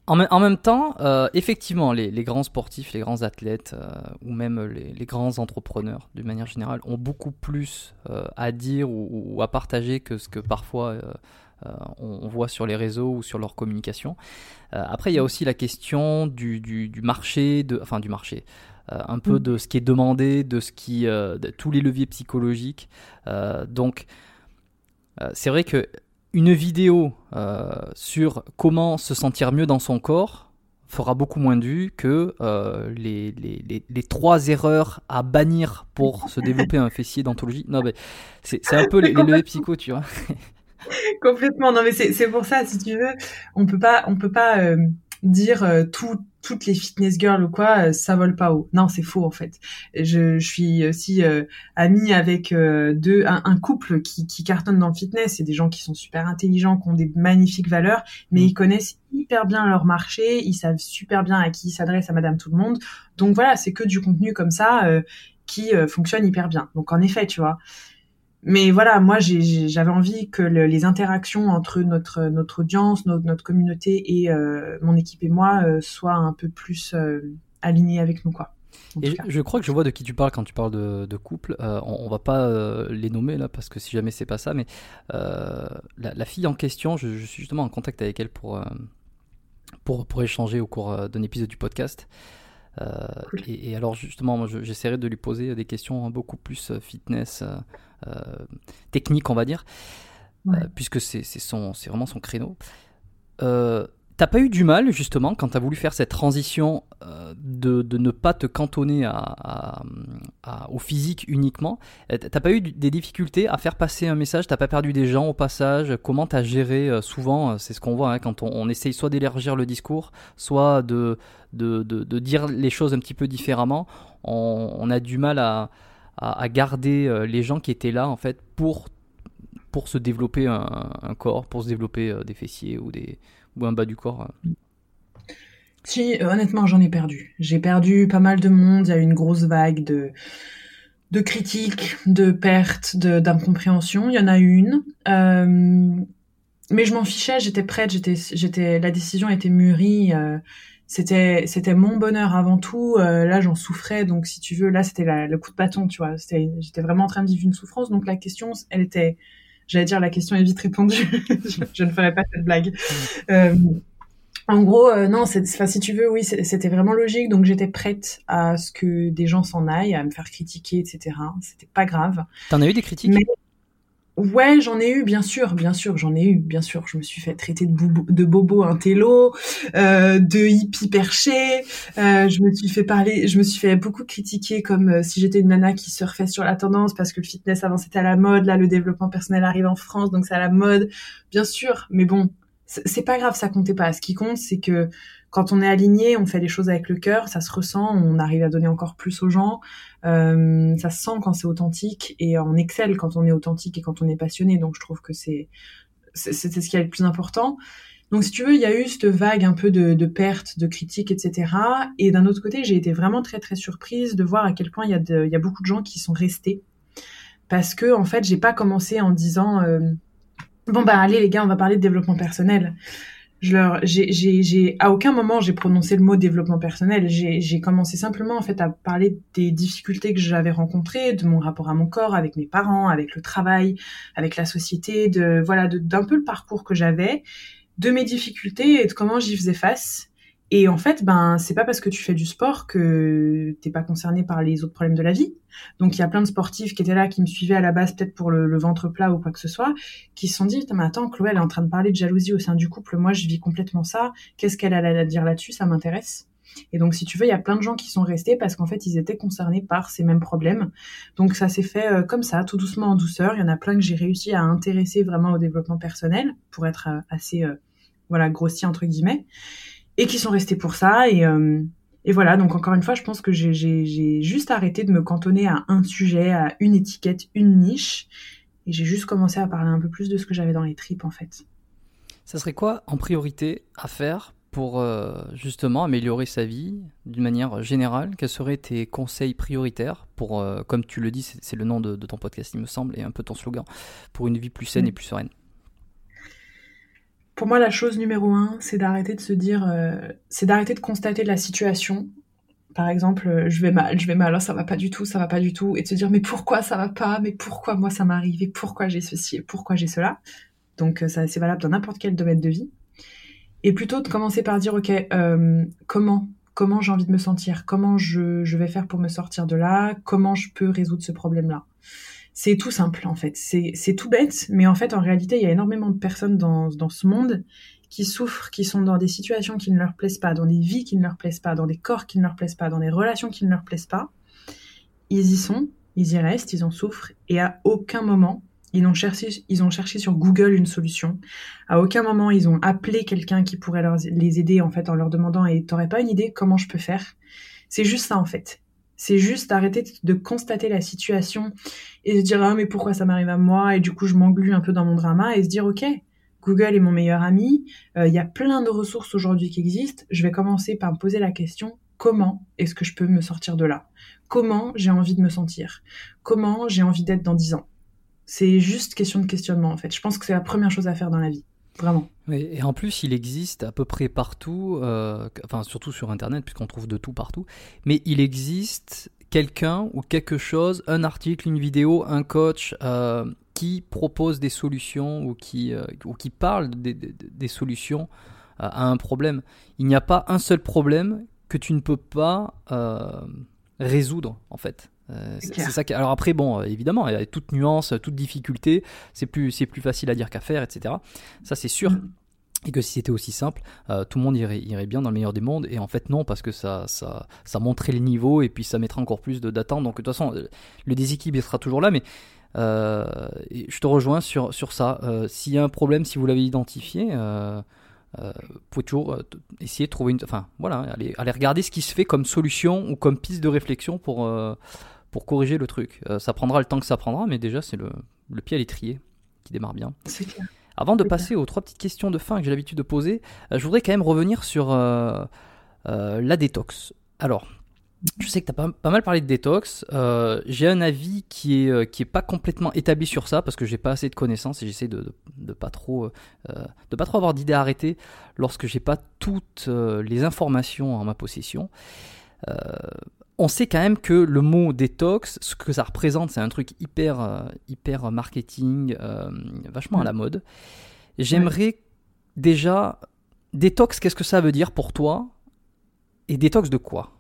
En, me- en même temps, euh, effectivement, les, les grands sportifs, les grands athlètes euh, ou même les, les grands entrepreneurs, d'une manière générale, ont beaucoup plus euh, à dire ou, ou à partager que ce que parfois on, on voit sur les réseaux ou sur leur communication. Après, il y a aussi la question du, du, du marché, de, enfin du marché, un peu Mm. de ce qui est demandé, de ce qui, de tous les leviers psychologiques. Donc, c'est vrai que une vidéo euh, sur comment se sentir mieux dans son corps fera beaucoup moins vues que euh, les, les, les, les trois erreurs à bannir pour se <laughs> développer un fessier d'anthologie. Non, mais c'est c'est un peu les, les psycho, tu vois. <laughs> Complètement. Non, mais c'est c'est pour ça, si tu veux, on peut pas, on peut pas euh, dire euh, tout, toutes les fitness girls ou quoi, euh, ça vole pas haut. Non, c'est faux en fait. Je, je suis aussi euh, amie avec euh, deux, un, un couple qui, qui cartonne dans le fitness. C'est des gens qui sont super intelligents, qui ont des magnifiques valeurs, mais Mm. ils connaissent hyper bien leur marché, ils savent super bien à qui ils s'adressent à Madame Tout le Monde. Donc voilà, c'est que du contenu comme ça qui fonctionne hyper bien. Donc en effet, tu vois. Mais voilà, moi j'avais envie que le- les interactions entre notre notre audience, notre, notre communauté et euh, mon équipe et moi euh, soient un peu plus euh, alignées avec nous quoi. Et je, crois que je vois de qui tu parles quand tu parles de, de couple. Euh, on, on va pas euh, les nommer là parce que si jamais c'est pas ça, mais euh, la, la fille en question, je, je suis justement en contact avec elle pour, pour, pour échanger au cours d'un épisode du podcast. Euh, Cool. et, et alors justement, moi, j'essaierai de lui poser des questions beaucoup plus euh, fitness, euh, technique, on va dire, Ouais. puisque c'est vraiment son créneau. Euh, T'as pas eu du mal justement quand t'as voulu faire cette transition euh, de, de ne pas te cantonner au physique uniquement? Euh, T'as pas eu des difficultés à faire passer un message? T'as pas perdu des gens au passage? Comment t'as géré euh, souvent C'est ce qu'on voit hein, quand on, essaye soit d'élargir le discours, soit de, de, de, dire les choses un petit peu différemment. On, a du mal à, garder les gens qui étaient là en fait pour pour se développer un, corps, pour se développer des fessiers ou des ou un bas du corps. euh. Si, euh, honnêtement, j'en ai perdu. J'ai perdu pas mal de monde. Il y a eu une grosse vague de, de critiques, de pertes, d'incompréhension. Il y en a une. Euh, mais je m'en fichais, j'étais prête, la décision était mûrie. c'était, mon bonheur avant tout. là, j'en souffrais. Donc, si tu veux, là, c'était le coup de bâton, tu vois. J'étais vraiment en train de vivre une souffrance. Donc, la question, elle était, j'allais dire, la question est vite répondue. <laughs> je, je ne ferai pas cette blague. Euh, en gros, euh, non, c'est, si tu veux, oui, c'était vraiment logique. Donc, j'étais prête à ce que des gens s'en aillent, à me faire critiquer, etc. C'était pas grave. T'en as eu des critiques? Mais- Ouais, j'en ai eu, bien sûr, bien sûr, j'en ai eu, bien sûr. Je me suis fait traiter de, bobo, de bobo euh, de hippie perché. Euh, je me suis fait parler, je me suis fait beaucoup critiquer comme euh, si j'étais une nana qui surfait sur la tendance parce que le fitness avant c'était à la mode. Là, le développement personnel arrive en France, donc c'est à la mode, bien sûr. Mais bon, c'est pas grave, ça comptait pas. Ce qui compte, c'est que quand on est aligné, on fait les choses avec le cœur, ça se ressent, on arrive à donner encore plus aux gens. Euh, ça se sent quand c'est authentique et on excelle quand on est authentique et quand on est passionné. Donc je trouve que c'est c'est ce qui est le plus important. Donc si tu veux, il y a eu cette vague un peu de, de de critiques, etc. Et d'un autre côté, j'ai été vraiment très très surprise de voir à quel point il y a de, il y a beaucoup de gens qui sont restés parce que en fait, j'ai pas commencé en disant euh, bon bah allez les gars, on va parler de développement personnel je leur, j'ai, j'ai, j'ai, à aucun moment j'ai prononcé le mot développement personnel. J'ai, j'ai commencé simplement en fait à parler des difficultés que j'avais rencontrées, de mon rapport à mon corps, avec mes parents, avec le travail, avec la société, de voilà, de, d'un peu le parcours que j'avais, de mes difficultés et de comment j'y faisais face. Et en fait, ben, c'est pas parce que tu fais du sport que t'es pas concerné par les autres problèmes de la vie. Donc, il y a plein de sportifs qui étaient là, qui me suivaient à la base, peut-être pour le, ventre plat ou quoi que ce soit, qui se sont dit, mais attends, Chloé, elle est en train de parler de jalousie au sein du couple. Moi, je vis complètement ça. Qu'est-ce qu'elle a à dire là-dessus? Ça m'intéresse. Et donc, si tu veux, il y a plein de gens qui sont restés parce qu'en fait, ils étaient concernés par ces mêmes problèmes. Donc, ça s'est fait euh, comme ça, tout doucement en douceur. Il y en a plein que j'ai réussi à intéresser vraiment au développement personnel pour être euh, assez, euh, voilà, grossier entre guillemets et qui sont restés pour ça. Et, euh, et voilà, donc encore une fois, je pense que j'ai- juste arrêté de me cantonner à un sujet, à une étiquette, une niche. Et j'ai juste commencé à parler un peu plus de ce que j'avais dans les tripes, en fait. Ça serait quoi en priorité à faire pour euh, justement améliorer sa vie d'une manière générale? Quels seraient tes conseils prioritaires pour, euh, comme tu le dis, c'est c'est le nom de, de ton podcast, il me semble, et un peu ton slogan, pour une vie plus saine Mm. et plus sereine? Pour moi, la chose numéro un, c'est d'arrêter de se dire, euh, c'est d'arrêter de constater la situation. Par exemple, euh, je vais mal, je vais mal, ça va pas du tout, ça va pas du tout, et de se dire mais pourquoi ça va pas, mais pourquoi moi ça m'arrive, et pourquoi j'ai ceci, et pourquoi j'ai cela. Donc ça c'est valable dans n'importe quel domaine de vie. Et plutôt de commencer par dire ok, comment comment j'ai envie de me sentir, comment je, je, vais faire pour me sortir de là, comment je peux résoudre ce problème-là. C'est tout simple en fait, c'est tout bête, mais en fait en réalité il y a énormément de personnes dans, dans ce monde qui souffrent, qui sont dans des situations qui ne leur plaisent pas, dans des vies qui ne leur plaisent pas, dans des corps qui ne leur plaisent pas, dans des relations qui ne leur plaisent pas. Ils y sont, ils y restent, ils en souffrent, et à aucun moment ils ont cherché, ils ont cherché sur Google une solution. À aucun moment ils ont appelé quelqu'un qui pourrait leur, les aider en fait en leur demandant et t'aurais pas une idée comment je peux faire? C'est juste ça en fait. C'est juste arrêter de constater la situation et se dire ah mais pourquoi ça m'arrive à moi? Et du coup je m'englue un peu dans mon drama et se dire ok Google est mon meilleur ami. Euh, il y a plein de ressources aujourd'hui qui existent. Je vais commencer par me poser la question comment est-ce que je peux me sortir de là? Comment j'ai envie de me sentir? Comment j'ai envie d'être dans dix ans? C'est juste question de questionnement en fait. Je pense que c'est la première chose à faire dans la vie. Vraiment. et en plus, il existe à peu près partout, euh, enfin surtout sur Internet, puisqu'on trouve de tout partout, mais il existe quelqu'un ou quelque chose, un article, une vidéo, un coach euh, qui propose des solutions ou qui, euh, ou qui parle des, des solutions à un problème. Il n'y a pas un seul problème que tu ne peux pas résoudre en fait. Euh, c'est ça qui... Alors après, bon, euh, évidemment, il y a toute nuance, toute difficulté, c'est plus, c'est plus facile à dire qu'à faire, etc. Ça, c'est sûr. Mm. Et que si c'était aussi simple, euh, tout le monde irait, irait, bien dans le meilleur des mondes. Et en fait, non, parce que ça, ça, ça montrait le niveau et puis ça mettrait encore plus d'attente. Donc, de toute façon, le déséquilibre sera toujours là. Mais je te rejoins sur, sur ça. S'il y a un problème, si vous l'avez identifié, vous pouvez toujours essayer de trouver une. Enfin, voilà, aller, aller, regarder ce qui se fait comme solution ou comme piste de réflexion pour pour corriger le truc. Euh, ça prendra le temps que ça prendra, mais déjà c'est le, le pied à l'étrier qui démarre bien. Clair. Avant de passer aux trois petites questions de fin que j'ai l'habitude de poser, euh, je voudrais quand même revenir sur euh, la détox. Alors, je sais que tu as pas, mal parlé de détox. j'ai un avis qui est, qui est pas complètement établi sur ça parce que j'ai pas assez de connaissances et j'essaie de, de, pas trop de pas trop avoir d'idées arrêtées lorsque j'ai pas toutes les informations en ma possession on sait quand même que le mot détox, ce que ça représente, c'est un truc hyper, euh, hyper marketing, euh, vachement à la mode. J'aimerais déjà détox, qu'est-ce que ça veut dire pour toi? Et détox de quoi?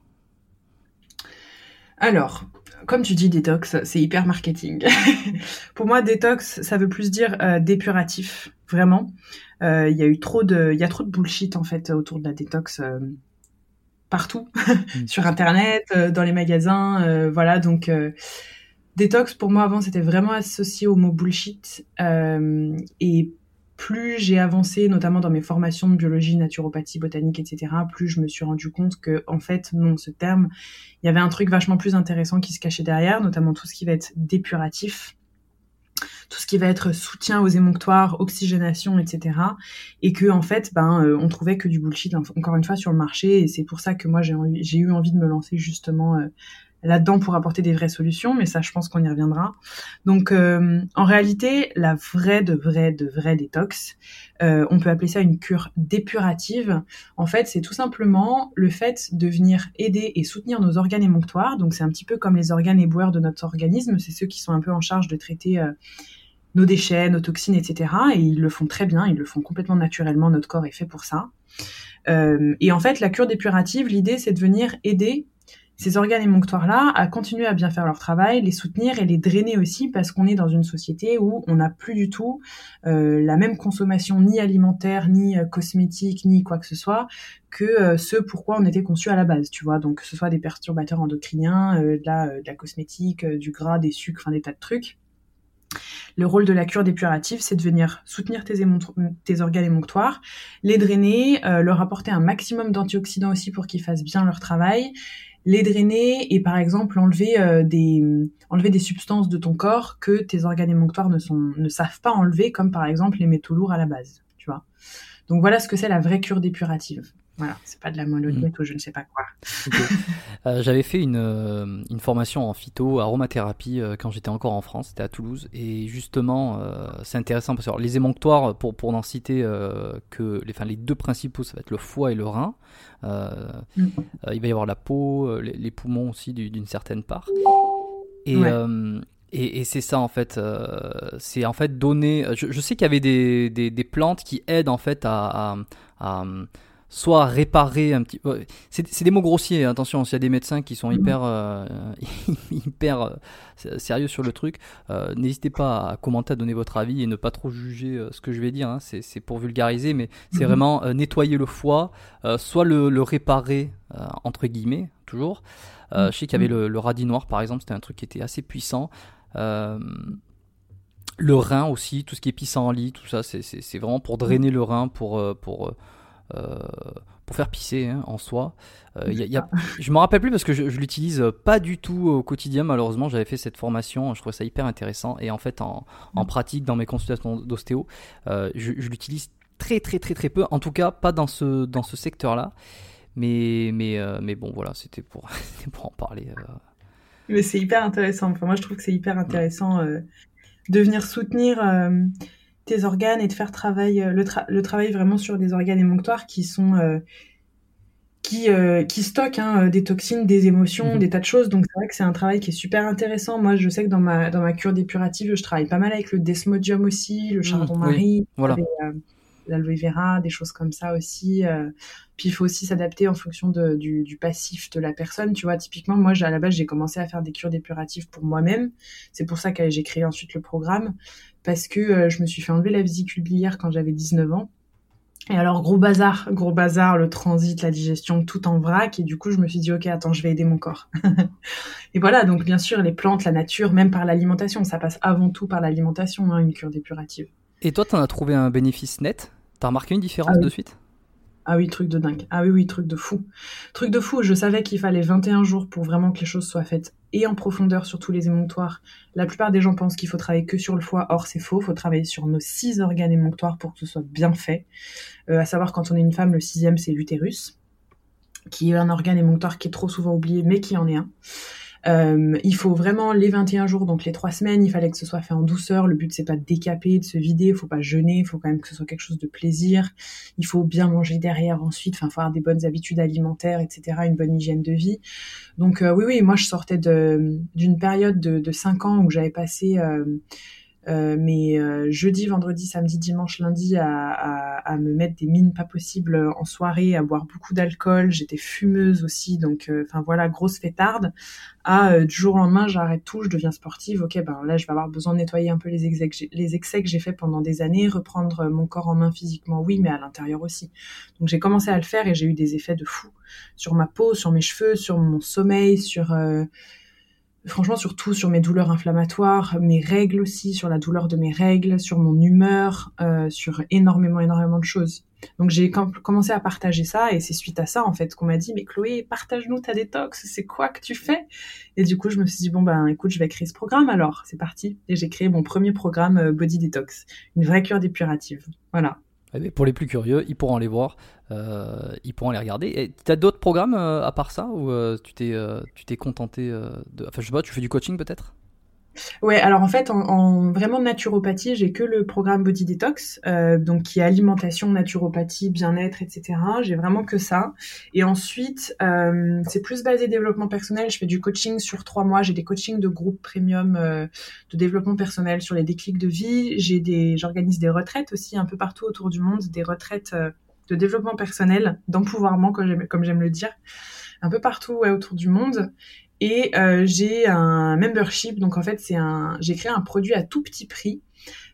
Alors, comme tu dis détox, c'est hyper marketing. <laughs> pour moi, détox, ça veut plus dire euh, dépuratif, vraiment. Il y a eu trop de, il y a trop de bullshit en fait autour de la détox partout, mm. <laughs> sur Internet, euh, dans les magasins, euh, voilà. Donc, euh, détox pour moi avant c'était vraiment associé au mot bullshit. et plus j'ai avancé, notamment dans mes formations de biologie, naturopathie, botanique, etc., plus je me suis rendu compte que, en fait, non, ce terme, il y avait un truc vachement plus intéressant qui se cachait derrière, notamment tout ce qui va être dépuratif tout ce qui va être soutien aux émonctoires, oxygénation, etc. Et que en fait, ben, euh, on trouvait que du bullshit encore une fois sur le marché. Et c'est pour ça que moi j'ai eu envie de me lancer justement euh, là-dedans pour apporter des vraies solutions, mais ça, je pense qu'on y reviendra. Donc, euh, en réalité, la vraie de vraie de vraie détox, on peut appeler ça une cure dépurative. En fait, c'est tout simplement le fait de venir aider et soutenir nos organes émonctoires. Donc, c'est un petit peu comme les organes éboueurs de notre organisme. C'est ceux qui sont un peu en charge de traiter nos déchets, nos toxines, etc. Et ils le font très bien, ils le font complètement naturellement, notre corps est fait pour ça. Euh, et en fait, la cure dépurative, l'idée, c'est de venir aider ces organes émonctoires-là à continuer à bien faire leur travail, les soutenir et les drainer aussi parce qu'on est dans une société où on n'a plus du tout euh, la même consommation ni alimentaire, ni euh, cosmétique, ni quoi que ce soit que euh, ce pourquoi on était conçu à la base, tu vois. Donc que ce soit des perturbateurs endocriniens, de, la, de la cosmétique, du gras, des sucres, enfin des tas de trucs. Le rôle de la cure dépurative, c'est de venir soutenir tes, organes émonctoires, les drainer, euh, leur apporter un maximum d'antioxydants aussi pour qu'ils fassent bien leur travail, les drainer et par exemple enlever euh, des substances de ton corps que tes organes émonctoires ne ne savent pas enlever, comme par exemple les métaux lourds à la base, tu vois. Donc voilà ce que c'est la vraie cure dépurative. Voilà, c'est pas de la monodiète ou je ne sais pas quoi. <laughs> Euh, J'avais fait une, euh, une formation en phyto, aromathérapie, euh, quand j'étais encore en France, c'était à Toulouse. Et justement, c'est intéressant parce que alors, les émonctoires, pour, pour n'en citer que les, enfin, les deux principaux, ça va être le foie et le rein. Mm. il va y avoir la peau, les, les poumons aussi du- d'une certaine part. Et, Ouais. et, et c'est ça en fait, euh, c'est en fait donner. Je, je sais qu'il y avait des, des, des plantes qui aident en fait à, à, à, soit réparer un petit. ouais, C'est des mots grossiers. hein, Attention, s'il y a des médecins qui sont hyper euh, <laughs> hyper euh, sérieux sur le truc, euh, n'hésitez pas à commenter, à donner votre avis et ne pas trop juger ce que je vais dire. hein, C'est pour vulgariser, mais c'est Mhm. vraiment euh, nettoyer le foie, soit le, le réparer entre guillemets toujours. Je sais qu'il y avait le, le radis noir par exemple, c'était un truc qui était assez puissant. Le rein aussi, tout ce qui est pissenlit, tout ça, c'est- vraiment pour drainer le rein, pour, pour, pour faire pisser hein, en soi. Euh, y a- il y a- <laughs> je me rappelle plus parce que je, je l'utilise pas du tout au quotidien, malheureusement. J'avais fait cette formation, je trouvais ça hyper intéressant. Et en fait, en, en pratique, dans mes consultations d'ostéo, euh, je, je l'utilise très, très, très, très peu. En tout cas, pas dans ce, dans ce secteur-là. Mais, mais, euh, mais bon, voilà, c'était pour, <laughs> pour en parler. euh. Mais c'est hyper intéressant. Enfin, moi, je trouve que c'est hyper intéressant euh, de venir soutenir euh, tes organes et de faire travail, euh, le, tra- le travail vraiment sur des organes émonctoires qui sont euh, qui, euh, qui stockent hein, des toxines, des émotions, Mhm. des tas de choses. Donc c'est vrai que c'est un travail qui est super intéressant. Moi, je sais que dans ma dans ma cure dépurative, je travaille pas mal avec le desmodium aussi, le voilà. avec, euh, l'aloe vera, des choses comme ça aussi. Puis il faut aussi s'adapter en fonction de, du, du passif de la personne. Tu vois, typiquement, moi, à la base, j'ai commencé à faire des cures dépuratives pour moi-même. C'est pour ça que j'ai créé ensuite le programme. Parce que euh, je me suis fait enlever la vésicule biliaire quand j'avais 19 ans. Et alors, gros bazar, gros bazar, le transit, la digestion, tout en vrac. Et du coup, je me suis dit, OK, attends, je vais aider mon corps. <laughs> et voilà, donc bien sûr, les plantes, la nature, même par l'alimentation, ça passe avant tout par l'alimentation, hein, une cure dépurative. Et toi, t'en as trouvé un bénéfice net? T'as remarqué une différence Ah oui. de suite? Ah oui, truc de dingue. Ah oui, oui, truc de fou. Truc de fou, je savais qu'il fallait 21 jours pour vraiment que les choses soient faites et en profondeur sur tous les émonctoires. La plupart des gens pensent qu'il faut travailler que sur le foie, or c'est faux, il faut travailler sur nos six organes émonctoires pour que ce soit bien fait. Euh, à savoir, quand on est une femme, le sixième, c'est l'utérus, qui est un organe émonctoire qui est trop souvent oublié, mais qui en est un. Euh, il faut vraiment les 21 jours, donc les trois semaines, il fallait que ce soit fait en douceur. Le but c'est pas de décaper, de se vider, il faut pas jeûner, il faut quand même que ce soit quelque chose de plaisir. Il faut bien manger derrière ensuite, enfin avoir des bonnes habitudes alimentaires, etc., une bonne hygiène de vie. Donc euh, oui, oui, moi je sortais d'une période de, de 5 ans où j'avais passé euh, euh, mes euh, jeudi, vendredi, samedi, dimanche, lundi à, à, à me mettre des mines pas possibles en soirée, à boire beaucoup d'alcool. J'étais fumeuse aussi, donc euh, enfin voilà, grosse fêtarde. À euh, du jour au lendemain, j'arrête tout, je deviens sportive. Ok, ben là, je vais avoir besoin de nettoyer un peu les excès que j'ai- les excès que j'ai fait pendant des années, reprendre mon corps en main physiquement, oui, mais à l'intérieur aussi. Donc j'ai commencé à le faire et j'ai eu des effets de fou sur ma peau, sur mes cheveux, sur mon sommeil, sur franchement sur tout, sur mes douleurs inflammatoires, mes règles aussi, sur la douleur de mes règles, sur mon humeur, euh, sur énormément, énormément de choses. Donc j'ai com- commencé à partager ça et c'est suite à ça en fait qu'on m'a dit mais Chloé partage-nous ta détox, c'est quoi que tu fais? Et du coup je me suis dit bon ben écoute je vais créer ce programme alors c'est parti et j'ai créé mon premier programme euh, Body Detox, une vraie cure dépurative. Voilà. Pour les plus curieux, ils pourront les voir, euh, ils pourront les regarder. Et t'as d'autres programmes euh, à part ça ou euh, tu t'es tu contenté de enfin je sais pas, tu fais du coaching peut-être? Ouais, alors en fait, en, en vraiment naturopathie, j'ai que le programme Body Detox, euh, donc qui est alimentation, naturopathie, bien-être, etc. J'ai vraiment que ça. Et ensuite, euh, c'est plus basé développement personnel. Je fais du coaching sur trois mois. J'ai des coachings de groupe premium euh, de développement personnel sur les déclics de vie. J'ai des, j'organise des retraites aussi un peu partout autour du monde, des retraites de développement personnel, d'empouvoirment, comme j'aime, comme j'aime le dire, un peu partout ouais, autour du monde. Et euh, j'ai un membership, donc en fait c'est un, j'ai créé un produit à tout petit prix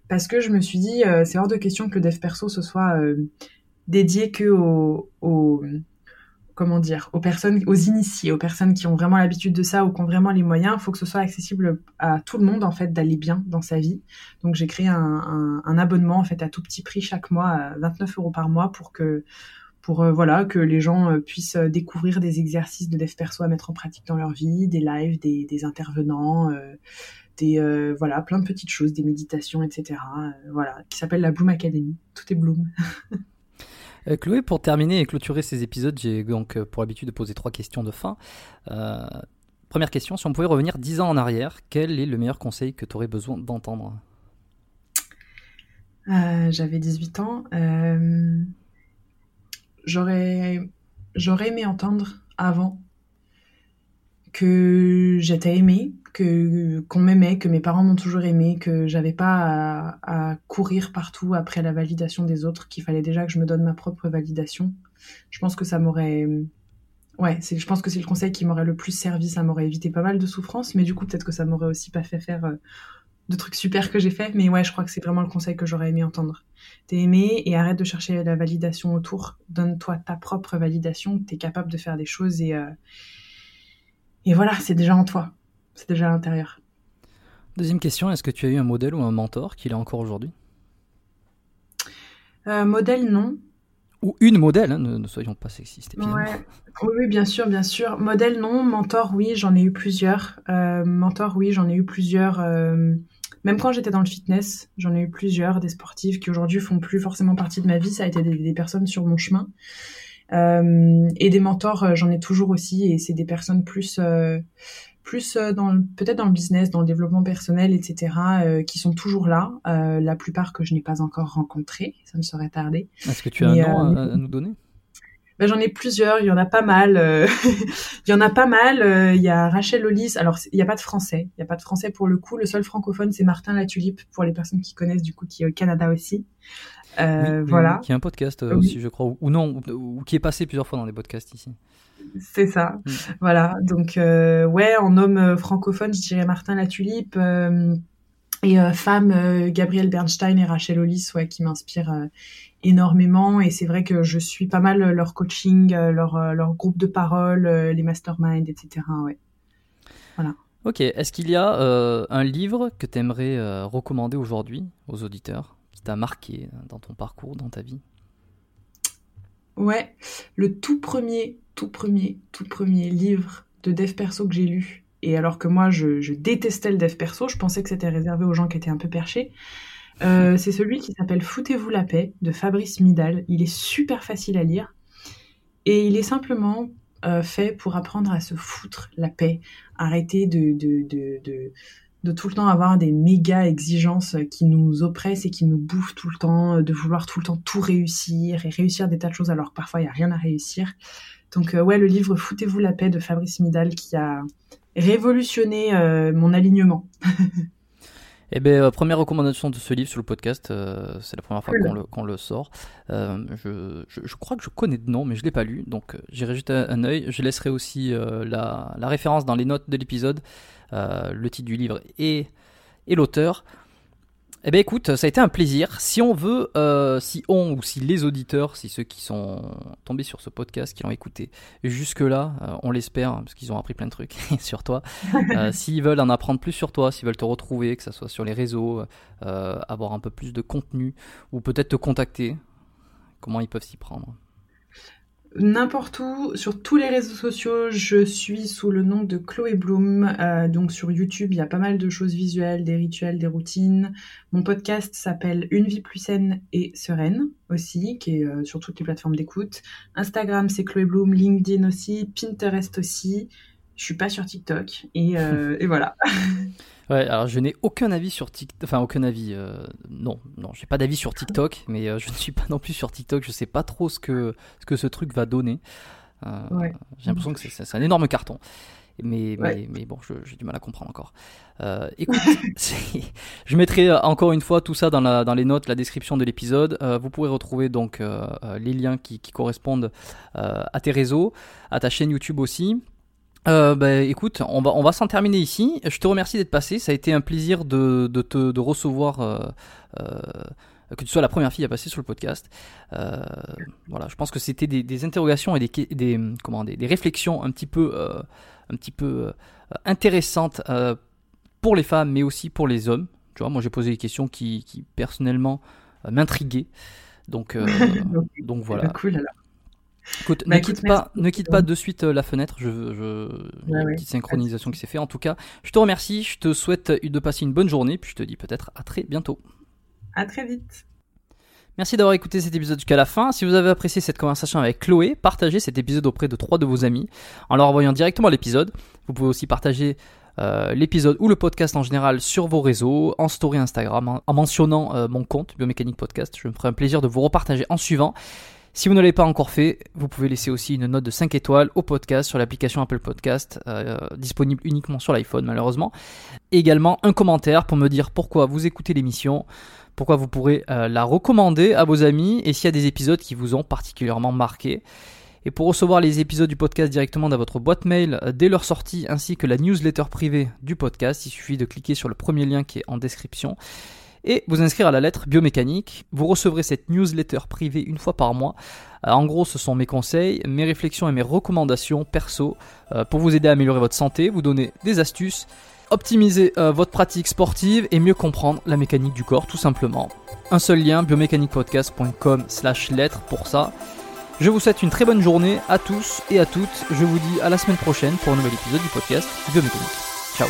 parce que je me suis dit euh, c'est hors de question que dev perso ce soit euh, dédié que aux, aux comment dire aux personnes, aux initiés, aux personnes qui ont vraiment l'habitude de ça ou qui ont vraiment les moyens. Il faut que ce soit accessible à tout le monde en fait d'aller bien dans sa vie. Donc j'ai créé un, un, abonnement en fait à tout petit prix chaque mois, à 29 euros par mois pour que pour euh, voilà que les gens euh, puissent euh, découvrir des exercices de dev perso à mettre en pratique dans leur vie, des lives, des, des intervenants, euh, des euh, voilà plein de petites choses, des méditations, etc. euh, voilà, qui s'appelle la Bloom Academy. Tout est Bloom. <laughs> Euh, Chloé, pour terminer et clôturer ces épisodes, j'ai donc pour habitude de poser trois questions de fin. Euh, première question, si on pouvait revenir dix ans en arrière, quel est le meilleur conseil que tu aurais besoin d'entendre? Euh, J'avais 18 ans. J'aurais aimé entendre avant que j'étais aimée, que qu'on m'aimait, que mes parents m'ont toujours aimée, que j'avais pas à, à courir partout après la validation des autres, qu'il fallait déjà que je me donne ma propre validation. Je pense que ça m'aurait ouais, c'est je pense que c'est le conseil qui m'aurait le plus servi, ça m'aurait évité pas mal de souffrances, mais du coup peut-être que ça m'aurait aussi pas fait faire euh, de trucs super que j'ai fait, mais ouais, je crois que c'est vraiment le conseil que j'aurais aimé entendre. T'es aimé et arrête de chercher la validation autour. Donne-toi ta propre validation. T'es capable de faire des choses et euh, et voilà, c'est déjà en toi. C'est déjà à l'intérieur. Deuxième question, est-ce que tu as eu un modèle ou un mentor qui l'est encore aujourd'hui? Euh, modèle, non. Ou une modèle, hein, ne, ne soyons pas sexistes. Ouais. Oui, bien sûr, bien sûr. Modèle, non. Mentor, oui, j'en ai eu plusieurs. Euh, mentor, oui, j'en ai eu plusieurs. Même quand j'étais dans le fitness, j'en ai eu plusieurs, des sportifs qui aujourd'hui font plus forcément partie de ma vie. Ça a été des, des personnes sur mon chemin. Euh, et des mentors, euh, j'en ai toujours aussi. Et c'est des personnes plus, euh, plus dans peut-être dans le business, dans le développement personnel, etc., euh, qui sont toujours là. La plupart que je n'ai pas encore rencontrés. Ça me serait tardé. Est-ce que tu as un nom à, à nous donner? Ben, j'en ai plusieurs, il y en a pas mal. euh, <laughs> il y en a pas mal. euh, Il y a Rachel Hollis. Alors, il n'y a pas de français. Il n'y a pas de français pour le coup. Le seul francophone, c'est Martin Latulipe, pour les personnes qui connaissent, du coup, qui est au Canada aussi. Euh, Oui, voilà, Qui a un podcast Oui. aussi, je crois, ou, ou non, ou, ou qui est passé plusieurs fois dans les podcasts ici. c'est ça. Mm. Voilà, donc, ouais, en homme francophone, je dirais Martin Latulipe. et femme, Gabrielle Bernstein et Rachel Hollis, ouais, qui m'inspirent énormément. Et c'est vrai que je suis pas mal leur coaching, euh, leur, euh, leur groupe de parole, euh, les masterminds, etc. Ouais. Ok, est-ce qu'il y a euh, un livre que tu aimerais recommander aujourd'hui aux auditeurs, qui t'a marqué dans ton parcours, dans ta vie? Ouais, le tout premier, tout premier, tout premier livre de dev perso que j'ai lu, et alors que moi je, je détestais le dev perso, je pensais que c'était réservé aux gens qui étaient un peu perchés, euh, c'est celui qui s'appelle Foutez-vous la paix de Fabrice Midal. Il est super facile à lire et il est simplement euh, fait pour apprendre à se foutre la paix, arrêter de, de, de, de, tout le temps avoir des méga exigences qui nous oppressent et qui nous bouffent tout le temps, de vouloir tout le temps tout réussir et réussir des tas de choses alors que parfois il n'y a rien à réussir. Donc euh, ouais, le livre Foutez-vous la paix de Fabrice Midal qui a révolutionné mon alignement. <laughs> Eh bien, euh, première recommandation de ce livre sur le podcast, euh, c'est la première fois qu'on le, sort. Euh, je, je, je crois que je connais de nom, mais je l'ai pas lu, donc j'irai jeter un, œil. Je laisserai aussi euh, la, la référence dans les notes de l'épisode, le titre du livre et, et l'auteur. Eh bien écoute, ça a été un plaisir. Si on veut, euh, si on ou si les auditeurs, si ceux qui sont tombés sur ce podcast, qui l'ont écouté jusque-là, euh, on l'espère, parce qu'ils ont appris plein de trucs <laughs> sur toi, euh, <laughs> s'ils veulent en apprendre plus sur toi, s'ils veulent te retrouver, que ce soit sur les réseaux, avoir un peu plus de contenu, ou peut-être te contacter, comment ils peuvent s'y prendre N'importe où, sur tous les réseaux sociaux, je suis sous le nom de Chloé Bloom. Euh, donc sur YouTube, il y a pas mal de choses visuelles, des rituels, des routines. Mon podcast s'appelle Une vie plus saine et sereine aussi, qui est euh, sur toutes les plateformes d'écoute. Instagram, c'est Chloé Bloom, LinkedIn aussi, Pinterest aussi. Je suis pas sur TikTok et, euh, et voilà. <laughs> Ouais, alors je n'ai aucun avis sur TikTok, enfin aucun avis, euh, non, non, j'ai pas d'avis sur TikTok, mais euh, je ne suis pas non plus sur TikTok, je sais pas trop ce que, ce que ce truc va donner. Euh, Ouais. J'ai l'impression que c'est- un énorme carton. Mais, Ouais. mais, mais bon, j'ai du mal à comprendre encore. Euh, écoute, <laughs> je mettrai euh, encore une fois tout ça dans, la, dans les notes, la description de l'épisode. Euh, vous pourrez retrouver donc euh, euh, les liens qui, qui correspondent euh, à tes réseaux, à ta chaîne YouTube aussi. Euh, bah, écoute, on va, on va s'en terminer ici. Je te remercie d'être passé. Ça a été un plaisir de, de te de recevoir, euh, euh, que tu sois la première fille à passer sur le podcast. Euh, voilà, je pense que c'était des, des interrogations et des, des, comment, des, des réflexions un petit peu, un petit peu intéressantes pour les femmes, mais aussi pour les hommes. Tu vois, moi j'ai posé des questions qui, qui personnellement m'intriguaient. Donc, <laughs> Donc, donc voilà. Cool alors. Écoute, Bah, ne, quitte pas, ne quitte pas de suite euh, la fenêtre. Je, je, Ouais, une petite synchronisation qui s'est faite. En tout cas, je te remercie. Je te souhaite de passer une bonne journée. Puis je te dis peut-être à très bientôt. À très vite. Merci d'avoir écouté cet épisode jusqu'à la fin. Si vous avez apprécié cette conversation avec Chloé, partagez cet épisode auprès de trois de vos amis en leur envoyant directement l'épisode. Vous pouvez aussi partager euh, l'épisode ou le podcast en général sur vos réseaux, en story Instagram, en, en mentionnant euh, mon compte Biomécanique Podcast. Je me ferai un plaisir de vous repartager en suivant. Si vous ne l'avez pas encore fait, vous pouvez laisser aussi une note de 5 étoiles au podcast sur l'application Apple Podcast, euh, disponible uniquement sur l'iPhone malheureusement. Également un commentaire pour me dire pourquoi vous écoutez l'émission, pourquoi vous pourrez euh, la recommander à vos amis et s'il y a des épisodes qui vous ont particulièrement marqué. Et pour recevoir les épisodes du podcast directement dans votre boîte mail euh, dès leur sortie ainsi que la newsletter privée du podcast, il suffit de cliquer sur le premier lien qui est en description et vous inscrire à la lettre biomécanique. Vous recevrez cette newsletter privée une fois par mois. Euh, en gros, ce sont mes conseils, mes réflexions et mes recommandations perso euh, pour vous aider à améliorer votre santé, vous donner des astuces, optimiser euh, votre pratique sportive et mieux comprendre la mécanique du corps tout simplement. Un seul lien, biomécaniquepodcast.com slash lettre pour ça. Je vous souhaite une très bonne journée à tous et à toutes. Je vous dis à la semaine prochaine pour un nouvel épisode du podcast Biomécanique. Ciao